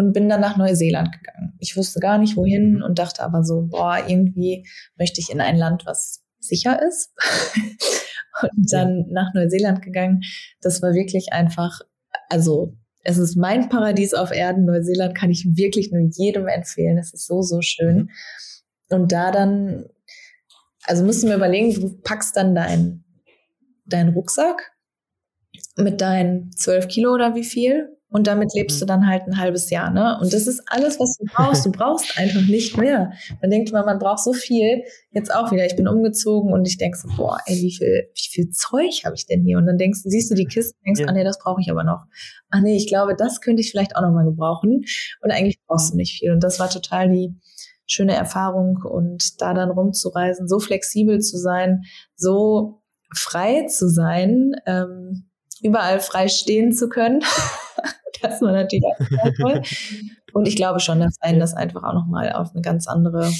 und bin dann nach Neuseeland gegangen. Ich wusste gar nicht wohin und dachte aber so, boah, irgendwie möchte ich in ein Land, was sicher ist. und dann nach Neuseeland gegangen. Das war wirklich einfach, also es ist mein Paradies auf Erden. Neuseeland kann ich wirklich nur jedem empfehlen. Es ist so, so schön. Mhm. Und da dann, also musst du mir überlegen, du packst dann deinen dein Rucksack mit deinen zwölf Kilo oder wie viel und damit lebst mhm. du dann halt ein halbes Jahr, ne? Und das ist alles, was du brauchst. Du brauchst einfach nicht mehr. Man denkt immer, man braucht so viel. Jetzt auch wieder. Ich bin umgezogen und ich denke so, boah, ey, wie viel, wie viel Zeug habe ich denn hier? Und dann denkst, siehst du die Kiste, denkst, ja. ah nee, das brauche ich aber noch. Ah nee, ich glaube, das könnte ich vielleicht auch noch mal gebrauchen. Und eigentlich brauchst du nicht viel. Und das war total die schöne Erfahrung und da dann rumzureisen, so flexibel zu sein, so frei zu sein, ähm, überall frei stehen zu können. das war natürlich auch toll. Und ich glaube schon, dass einen das einfach auch nochmal auf eine ganz andere,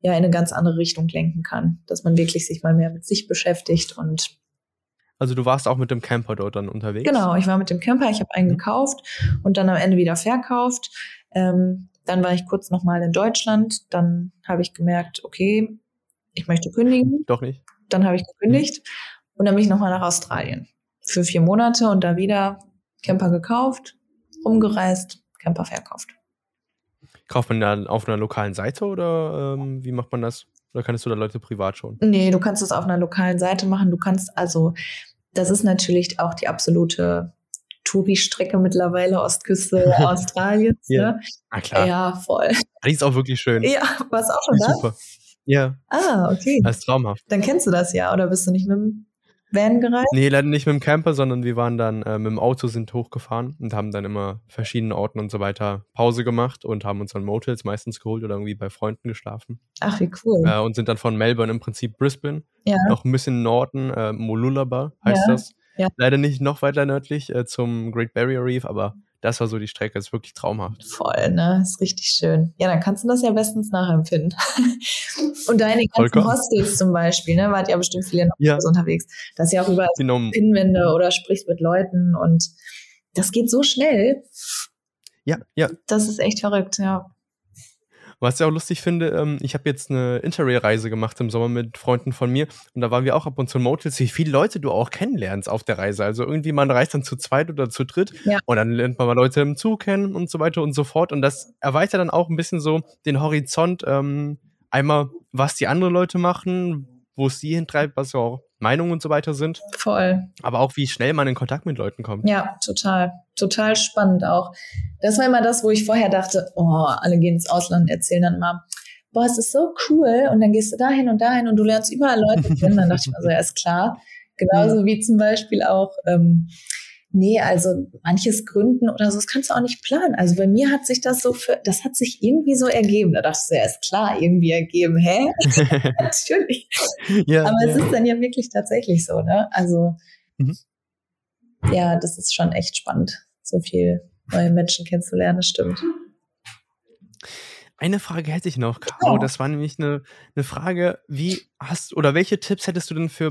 ja, in eine ganz andere Richtung lenken kann. Dass man wirklich sich mal mehr mit sich beschäftigt und also du warst auch mit dem Camper dort dann unterwegs? Genau, ich war mit dem Camper, ich habe einen mhm. gekauft und dann am Ende wieder verkauft. Ähm, dann war ich kurz nochmal in Deutschland, dann habe ich gemerkt, okay, ich möchte kündigen. Doch nicht. Dann habe ich gekündigt mhm. und dann bin ich nochmal nach Australien für vier Monate und da wieder Camper gekauft, rumgereist, Camper verkauft. Kauft man dann auf einer lokalen Seite oder ähm, wie macht man das? Oder kannst du da Leute privat schon? Nee, du kannst es auf einer lokalen Seite machen. Du kannst also, das ist natürlich auch die absolute Touri-Strecke mittlerweile, Ostküste Australiens. ja. Ne? Ah, klar. Ja, voll. Die ist auch wirklich schön. Ja, warst auch schon da? Super. Ja. Ah, okay. Das ist traumhaft. Dann kennst du das ja, oder bist du nicht mit dem Van gereist? Nee, leider nicht mit dem Camper, sondern wir waren dann äh, mit dem Auto, sind hochgefahren und haben dann immer verschiedene Orten und so weiter Pause gemacht und haben uns dann Motels meistens geholt oder irgendwie bei Freunden geschlafen. Ach, wie cool. Äh, und sind dann von Melbourne im Prinzip Brisbane, ja. noch ein bisschen Norden, äh, Mooloolaba heißt ja. das. Ja. Leider nicht noch weiter nördlich äh, zum Great Barrier Reef, aber das war so die Strecke, das ist wirklich traumhaft. Voll, ne? Ist richtig schön. Ja, dann kannst du das ja bestens nachempfinden. und deine ganzen Vollkommen. Hostels zum Beispiel, ne? Wart ja bestimmt viele noch ja. unterwegs. Das ist ja auch überall genau. Pinwände oder sprichst mit Leuten und das geht so schnell. Ja, ja. Das ist echt verrückt, ja. Was ich auch lustig finde, ähm, ich habe jetzt eine Interrail-Reise gemacht im Sommer mit Freunden von mir und da waren wir auch ab und zu in Motels, wie viele Leute du auch kennenlernst auf der Reise. Also irgendwie man reist dann zu zweit oder zu dritt ja. und dann lernt man mal Leute im Zug kennen und so weiter und so fort und das erweitert dann auch ein bisschen so den Horizont, ähm, einmal was die anderen Leute machen, wo es sie hintreibt, was ja auch Meinungen und so weiter sind. Voll. Aber auch, wie schnell man in Kontakt mit Leuten kommt. Ja, total. Total spannend auch. Das war immer das, wo ich vorher dachte, oh, alle gehen ins Ausland und erzählen dann mal, boah, es ist so cool und dann gehst du dahin und dahin und du lernst überall Leute kennen. Dann dachte ich mir so, ja, ist klar. Genauso wie zum Beispiel auch ähm, nee, also manches gründen oder so, das kannst du auch nicht planen. Also bei mir hat sich das so für, das hat sich irgendwie so ergeben. Da dachte ich, ja, ist klar, irgendwie ergeben. Hä? Natürlich. Ja, Aber ja. es ist dann ja wirklich tatsächlich so, ne? Also, mhm. ja, das ist schon echt spannend, so viel neue Menschen kennenzulernen, das stimmt. Eine Frage hätte ich noch, Caro. Das war nämlich eine, eine Frage, wie hast oder welche Tipps hättest du denn für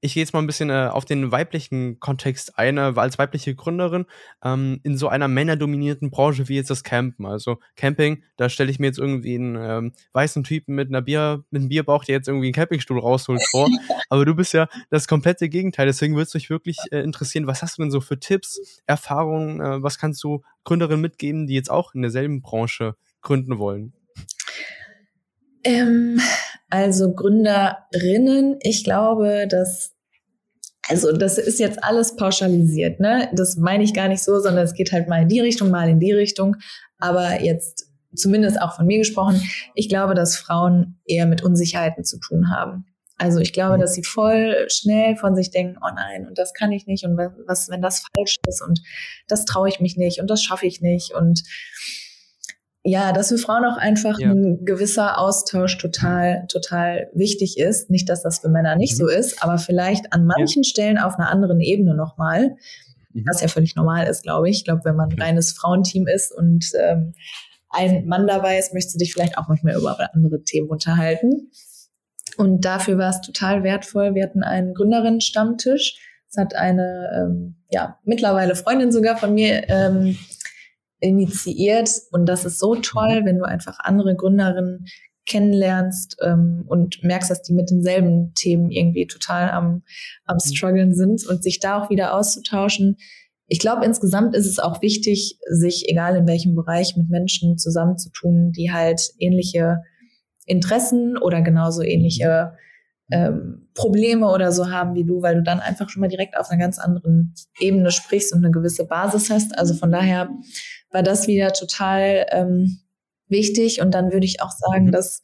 ich gehe jetzt mal ein bisschen äh, auf den weiblichen Kontext ein, äh, als weibliche Gründerin ähm, in so einer männerdominierten Branche wie jetzt das Campen. Also Camping, da stelle ich mir jetzt irgendwie einen ähm, weißen Typen mit einer Bier, mit einem Bierbauch, der jetzt irgendwie einen Campingstuhl rausholt vor. Aber du bist ja das komplette Gegenteil. Deswegen würde es mich wirklich äh, interessieren, was hast du denn so für Tipps, Erfahrungen, äh, was kannst du Gründerinnen mitgeben, die jetzt auch in derselben Branche gründen wollen? Ähm, also Gründerinnen, ich glaube, dass also das ist jetzt alles pauschalisiert, ne? Das meine ich gar nicht so, sondern es geht halt mal in die Richtung, mal in die Richtung. Aber jetzt zumindest auch von mir gesprochen, ich glaube, dass Frauen eher mit Unsicherheiten zu tun haben. Also ich glaube, mhm. dass sie voll schnell von sich denken, oh nein, und das kann ich nicht und was, wenn das falsch ist und das traue ich mich nicht und das schaffe ich nicht und ja, dass für Frauen auch einfach ja. ein gewisser Austausch total, total wichtig ist. Nicht, dass das für Männer nicht mhm. so ist, aber vielleicht an manchen ja. Stellen auf einer anderen Ebene nochmal, mhm. was ja völlig normal ist, glaube ich. Ich glaube, wenn man ein reines Frauenteam ist und ähm, ein Mann dabei ist, möchtest du dich vielleicht auch manchmal über andere Themen unterhalten. Und dafür war es total wertvoll. Wir hatten einen Gründerinnen-Stammtisch. Es hat eine, ähm, ja, mittlerweile Freundin sogar von mir ähm, initiiert. Und das ist so toll, wenn du einfach andere Gründerinnen kennenlernst ähm, und merkst, dass die mit denselben Themen irgendwie total am, am mhm. struggeln sind und sich da auch wieder auszutauschen. Ich glaube, insgesamt ist es auch wichtig, sich, egal in welchem Bereich, mit Menschen zusammenzutun, die halt ähnliche Interessen oder genauso ähnliche ähm, Probleme oder so haben wie du, weil du dann einfach schon mal direkt auf einer ganz anderen Ebene sprichst und eine gewisse Basis hast. Also von daher war das wieder total ähm, wichtig. Und dann würde ich auch sagen, mhm. dass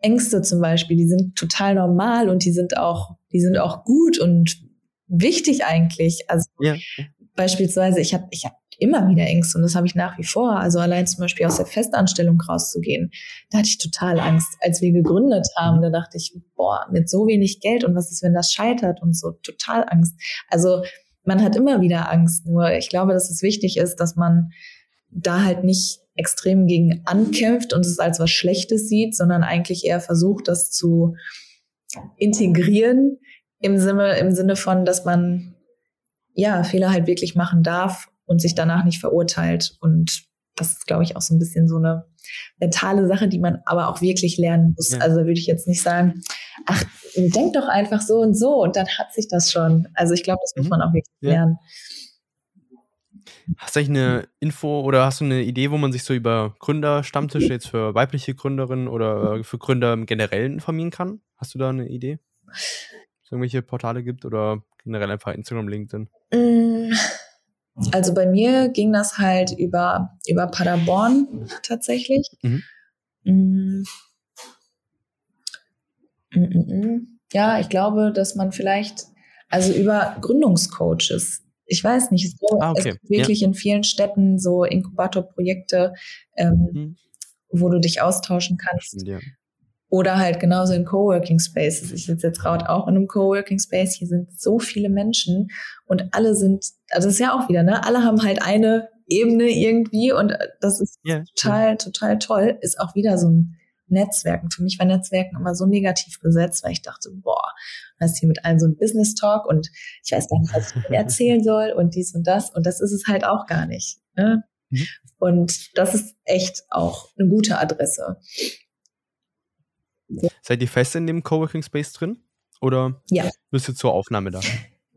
Ängste zum Beispiel, die sind total normal und die sind auch, die sind auch gut und wichtig eigentlich. Also ja. beispielsweise, ich habe ich hab immer wieder Ängste und das habe ich nach wie vor. Also allein zum Beispiel aus der Festanstellung rauszugehen, da hatte ich total Angst, als wir gegründet haben. Da dachte ich, boah, mit so wenig Geld und was ist, wenn das scheitert und so, total Angst. Also man hat immer wieder Angst. Nur ich glaube, dass es wichtig ist, dass man da halt nicht extrem gegen ankämpft und es als was Schlechtes sieht, sondern eigentlich eher versucht, das zu integrieren im Sinne, im Sinne von, dass man ja Fehler halt wirklich machen darf und sich danach nicht verurteilt. Und das ist, glaube ich, auch so ein bisschen so eine mentale Sache, die man aber auch wirklich lernen muss. Ja. Also würde ich jetzt nicht sagen, ach, denk doch einfach so und so und dann hat sich das schon. Also ich glaube, das muss mhm. man auch wirklich ja. lernen. Hast du eigentlich eine Info oder hast du eine Idee, wo man sich so über Gründerstammtische jetzt für weibliche Gründerinnen oder für Gründer im Generellen informieren kann? Hast du da eine Idee? es irgendwelche Portale gibt oder generell einfach Instagram, LinkedIn? Mm, also bei mir ging das halt über, über Paderborn tatsächlich. Mhm. Mm. Mm, ja, ich glaube, dass man vielleicht, also über Gründungscoaches ich weiß nicht, so, ah, okay. es gibt wirklich ja. in vielen Städten so Inkubatorprojekte, ähm, mhm. wo du dich austauschen kannst. Ja. Oder halt genauso in Coworking Spaces. Ich sitze jetzt gerade auch in einem Coworking Space. Hier sind so viele Menschen und alle sind, also das ist ja auch wieder, ne? Alle haben halt eine Ebene irgendwie und das ist ja, total, total toll. Ist auch wieder so ein Netzwerken. Für mich war Netzwerken immer so negativ besetzt, weil ich dachte, boah, hast hier mit allen so ein Business Talk und ich weiß gar nicht, was ich erzählen soll und dies und das. Und das ist es halt auch gar nicht. Ne? Mhm. Und das ist echt auch eine gute Adresse. Seid ihr fest in dem Coworking Space drin? Oder ja. bist du zur Aufnahme da?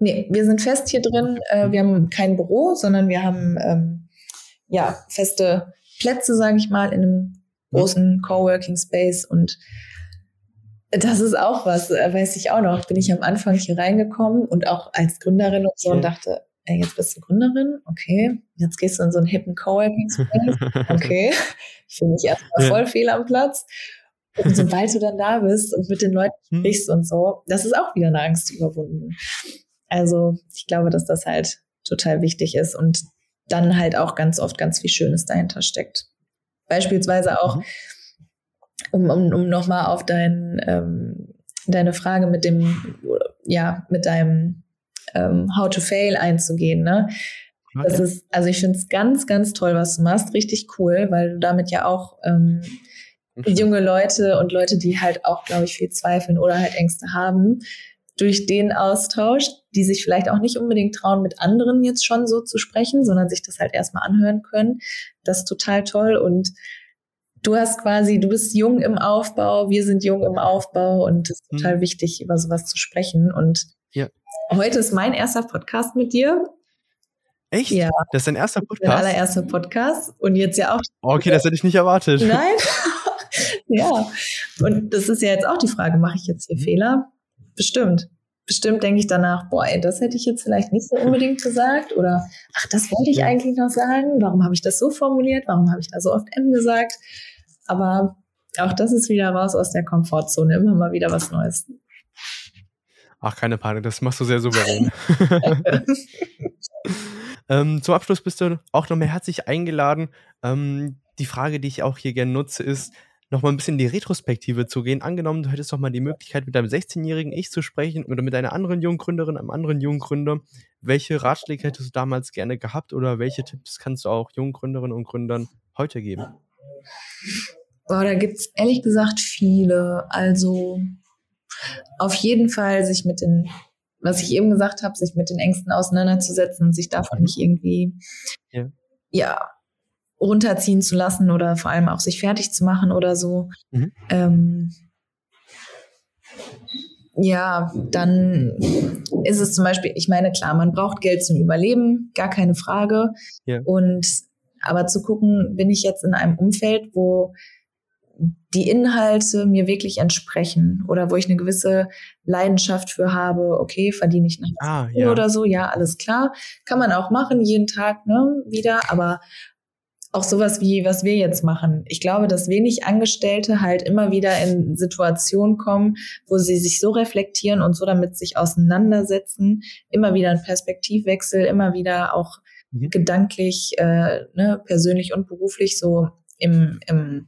Nee, wir sind fest hier drin. Äh, wir haben kein Büro, sondern wir haben ähm, ja feste Plätze, sage ich mal, in einem großen Coworking Space und das ist auch was, äh, weiß ich auch noch. Bin ich am Anfang hier reingekommen und auch als Gründerin und so okay. und dachte, ey, jetzt bist du Gründerin, okay. Jetzt gehst du in so einen hippen Coworking Space, okay. Ich fühle mich erstmal voll fehl am Platz. Und sobald du dann da bist und mit den Leuten hm. sprichst und so, das ist auch wieder eine Angst überwunden. Also ich glaube, dass das halt total wichtig ist und dann halt auch ganz oft ganz viel Schönes dahinter steckt. Beispielsweise auch, mhm. um, um, um nochmal auf dein, ähm, deine Frage mit dem, ja, mit deinem ähm, How to Fail einzugehen, ne? Das ist, also ich finde es ganz, ganz toll, was du machst, richtig cool, weil du damit ja auch ähm, junge Leute und Leute, die halt auch, glaube ich, viel zweifeln oder halt Ängste haben, durch den Austausch, die sich vielleicht auch nicht unbedingt trauen, mit anderen jetzt schon so zu sprechen, sondern sich das halt erstmal anhören können. Das ist total toll und du hast quasi, du bist jung im Aufbau, wir sind jung im Aufbau und es ist total mhm. wichtig, über sowas zu sprechen. Und ja. heute ist mein erster Podcast mit dir. Echt? Ja. Das ist dein erster Podcast? Mein allererster Podcast. Und jetzt ja auch. Okay, das hätte ich nicht erwartet. Nein. ja. Und das ist ja jetzt auch die Frage, mache ich jetzt hier. Fehler? Bestimmt. Bestimmt denke ich danach, boah, ey, das hätte ich jetzt vielleicht nicht so unbedingt gesagt. Oder, ach, das wollte ich eigentlich noch sagen. Warum habe ich das so formuliert? Warum habe ich da so oft M gesagt? Aber auch das ist wieder raus aus der Komfortzone. Immer mal wieder was Neues. Ach, keine Panik, das machst du sehr souverän. ähm, zum Abschluss bist du auch noch mehr herzlich eingeladen. Ähm, die Frage, die ich auch hier gerne nutze, ist, noch mal ein bisschen in die Retrospektive zu gehen. Angenommen, du hättest doch mal die Möglichkeit, mit deinem 16-jährigen Ich zu sprechen oder mit einer anderen jungen Gründerin, einem anderen jungen Gründer. Welche Ratschläge hättest du damals gerne gehabt oder welche Tipps kannst du auch jungen Gründerinnen und Gründern heute geben? Boah, da gibt es ehrlich gesagt viele. Also auf jeden Fall sich mit den, was ich eben gesagt habe, sich mit den Ängsten auseinanderzusetzen und sich davon mhm. nicht irgendwie, ja. ja, runterziehen zu lassen oder vor allem auch sich fertig zu machen oder so. Mhm. Ähm, ja, dann ist es zum Beispiel, ich meine, klar, man braucht Geld zum Überleben, gar keine Frage. Ja. Und aber zu gucken, bin ich jetzt in einem Umfeld, wo die Inhalte mir wirklich entsprechen oder wo ich eine gewisse Leidenschaft für habe, okay, verdiene ich nach ah, ja. oder so, ja, alles klar. Kann man auch machen, jeden Tag, ne, wieder, aber auch sowas wie, was wir jetzt machen. Ich glaube, dass wenig Angestellte halt immer wieder in Situationen kommen, wo sie sich so reflektieren und so damit sich auseinandersetzen, immer wieder ein Perspektivwechsel, immer wieder auch mhm. gedanklich, äh, ne, persönlich und beruflich so im, im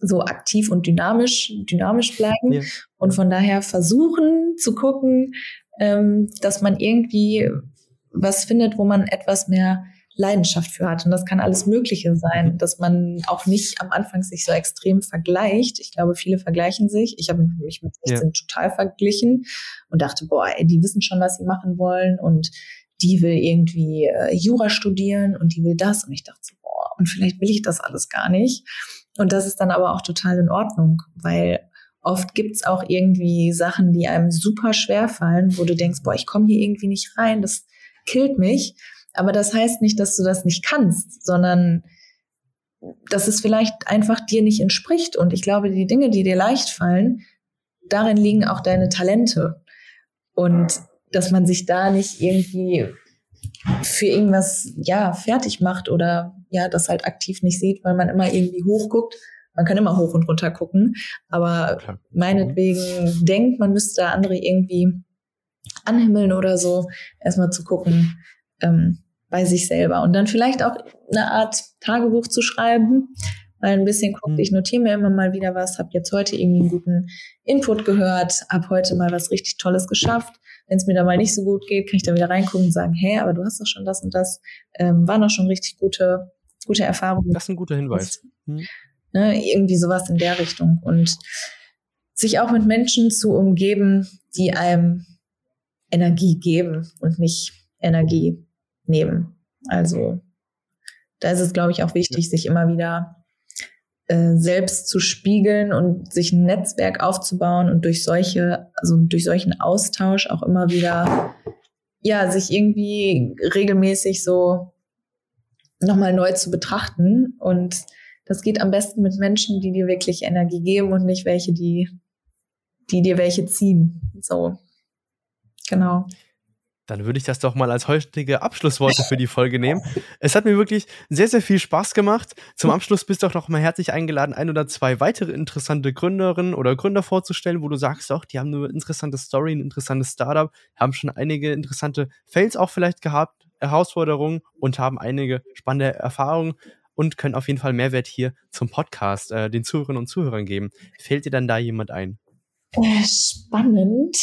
so aktiv und dynamisch, dynamisch bleiben ja. und von daher versuchen zu gucken, ähm, dass man irgendwie was findet, wo man etwas mehr Leidenschaft für hat. Und das kann alles Mögliche sein, mhm. dass man auch nicht am Anfang sich so extrem vergleicht. Ich glaube, viele vergleichen sich. Ich habe mich mit 16 ja. total verglichen und dachte, boah, ey, die wissen schon, was sie machen wollen und die will irgendwie äh, Jura studieren und die will das. Und ich dachte so, boah, und vielleicht will ich das alles gar nicht. Und das ist dann aber auch total in Ordnung, weil oft gibt's auch irgendwie Sachen, die einem super schwer fallen, wo du denkst, boah, ich komme hier irgendwie nicht rein, das killt mich. Aber das heißt nicht, dass du das nicht kannst, sondern dass es vielleicht einfach dir nicht entspricht. Und ich glaube, die Dinge, die dir leicht fallen, darin liegen auch deine Talente. Und dass man sich da nicht irgendwie für irgendwas ja fertig macht oder ja das halt aktiv nicht sieht, weil man immer irgendwie hochguckt. Man kann immer hoch und runter gucken, aber okay. meinetwegen denkt, man müsste andere irgendwie anhimmeln oder so, erstmal zu gucken ähm, bei sich selber und dann vielleicht auch eine Art Tagebuch zu schreiben, weil ein bisschen guckt, mhm. ich notiere mir immer mal wieder was, habe jetzt heute irgendwie einen guten Input gehört, habe heute mal was richtig Tolles geschafft wenn es mir da mal nicht so gut geht, kann ich da wieder reingucken und sagen, hä, aber du hast doch schon das und das, ähm, waren doch schon richtig gute, gute Erfahrungen. Das ist ein guter Hinweis. Hm. Ne, irgendwie sowas in der Richtung. Und sich auch mit Menschen zu umgeben, die einem Energie geben und nicht Energie nehmen. Also da ist es, glaube ich, auch wichtig, sich immer wieder äh, selbst zu spiegeln und sich ein Netzwerk aufzubauen und durch solche, also durch solchen Austausch auch immer wieder, ja, sich irgendwie regelmäßig so nochmal neu zu betrachten. Und das geht am besten mit Menschen, die dir wirklich Energie geben und nicht welche, die, die dir welche ziehen. So. Genau. Dann würde ich das doch mal als heutige Abschlussworte für die Folge nehmen. Es hat mir wirklich sehr, sehr viel Spaß gemacht. Zum Abschluss bist du auch noch mal herzlich eingeladen, ein oder zwei weitere interessante Gründerinnen oder Gründer vorzustellen, wo du sagst auch, die haben eine interessante Story, ein interessantes Startup, haben schon einige interessante Fails auch vielleicht gehabt, Herausforderungen und haben einige spannende Erfahrungen und können auf jeden Fall Mehrwert hier zum Podcast äh, den Zuhörerinnen und Zuhörern geben. Fällt dir dann da jemand ein? Äh, spannend.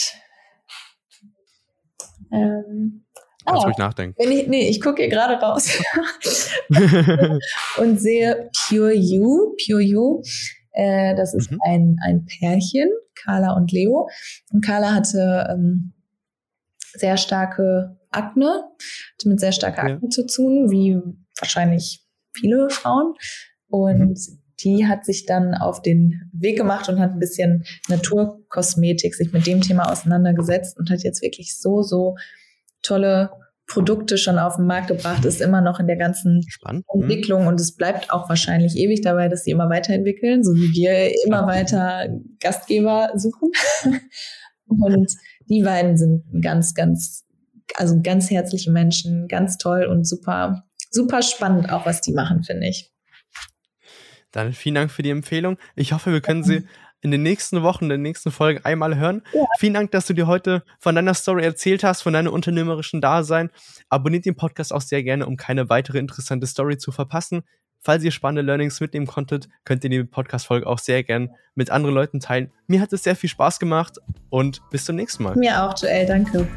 Ähm, Kannst ah, ruhig nachdenken. Wenn ich, nee, ich gucke hier gerade raus und sehe Pure You. Pure You, äh, das ist mhm. ein, ein Pärchen, Carla und Leo. Und Carla hatte ähm, sehr starke Akne, hatte mit sehr starker Akne ja. zu tun, wie wahrscheinlich viele Frauen. Und mhm. die hat sich dann auf den Weg gemacht und hat ein bisschen Naturkosmetik sich mit dem Thema auseinandergesetzt und hat jetzt wirklich so, so tolle Produkte schon auf den Markt gebracht, ist immer noch in der ganzen Spannend. Mhm. Entwicklung und es bleibt auch wahrscheinlich ewig dabei, dass sie immer weiterentwickeln, so wie wir immer weiter Gastgeber suchen. und die beiden sind ganz, ganz, also ganz herzliche Menschen, ganz toll und super, super spannend auch, was die machen, finde ich. Dann vielen Dank für die Empfehlung. Ich hoffe, wir können sie in den nächsten Wochen, in den nächsten Folgen einmal hören. Ja. Vielen Dank, dass du dir heute von deiner Story erzählt hast, von deinem unternehmerischen Dasein. Abonniert den Podcast auch sehr gerne, um keine weitere interessante Story zu verpassen. Falls ihr spannende Learnings mitnehmen konntet, könnt ihr die Podcast-Folge auch sehr gern mit anderen Leuten teilen. Mir hat es sehr viel Spaß gemacht und bis zum nächsten Mal. Mir auch, Joel, danke.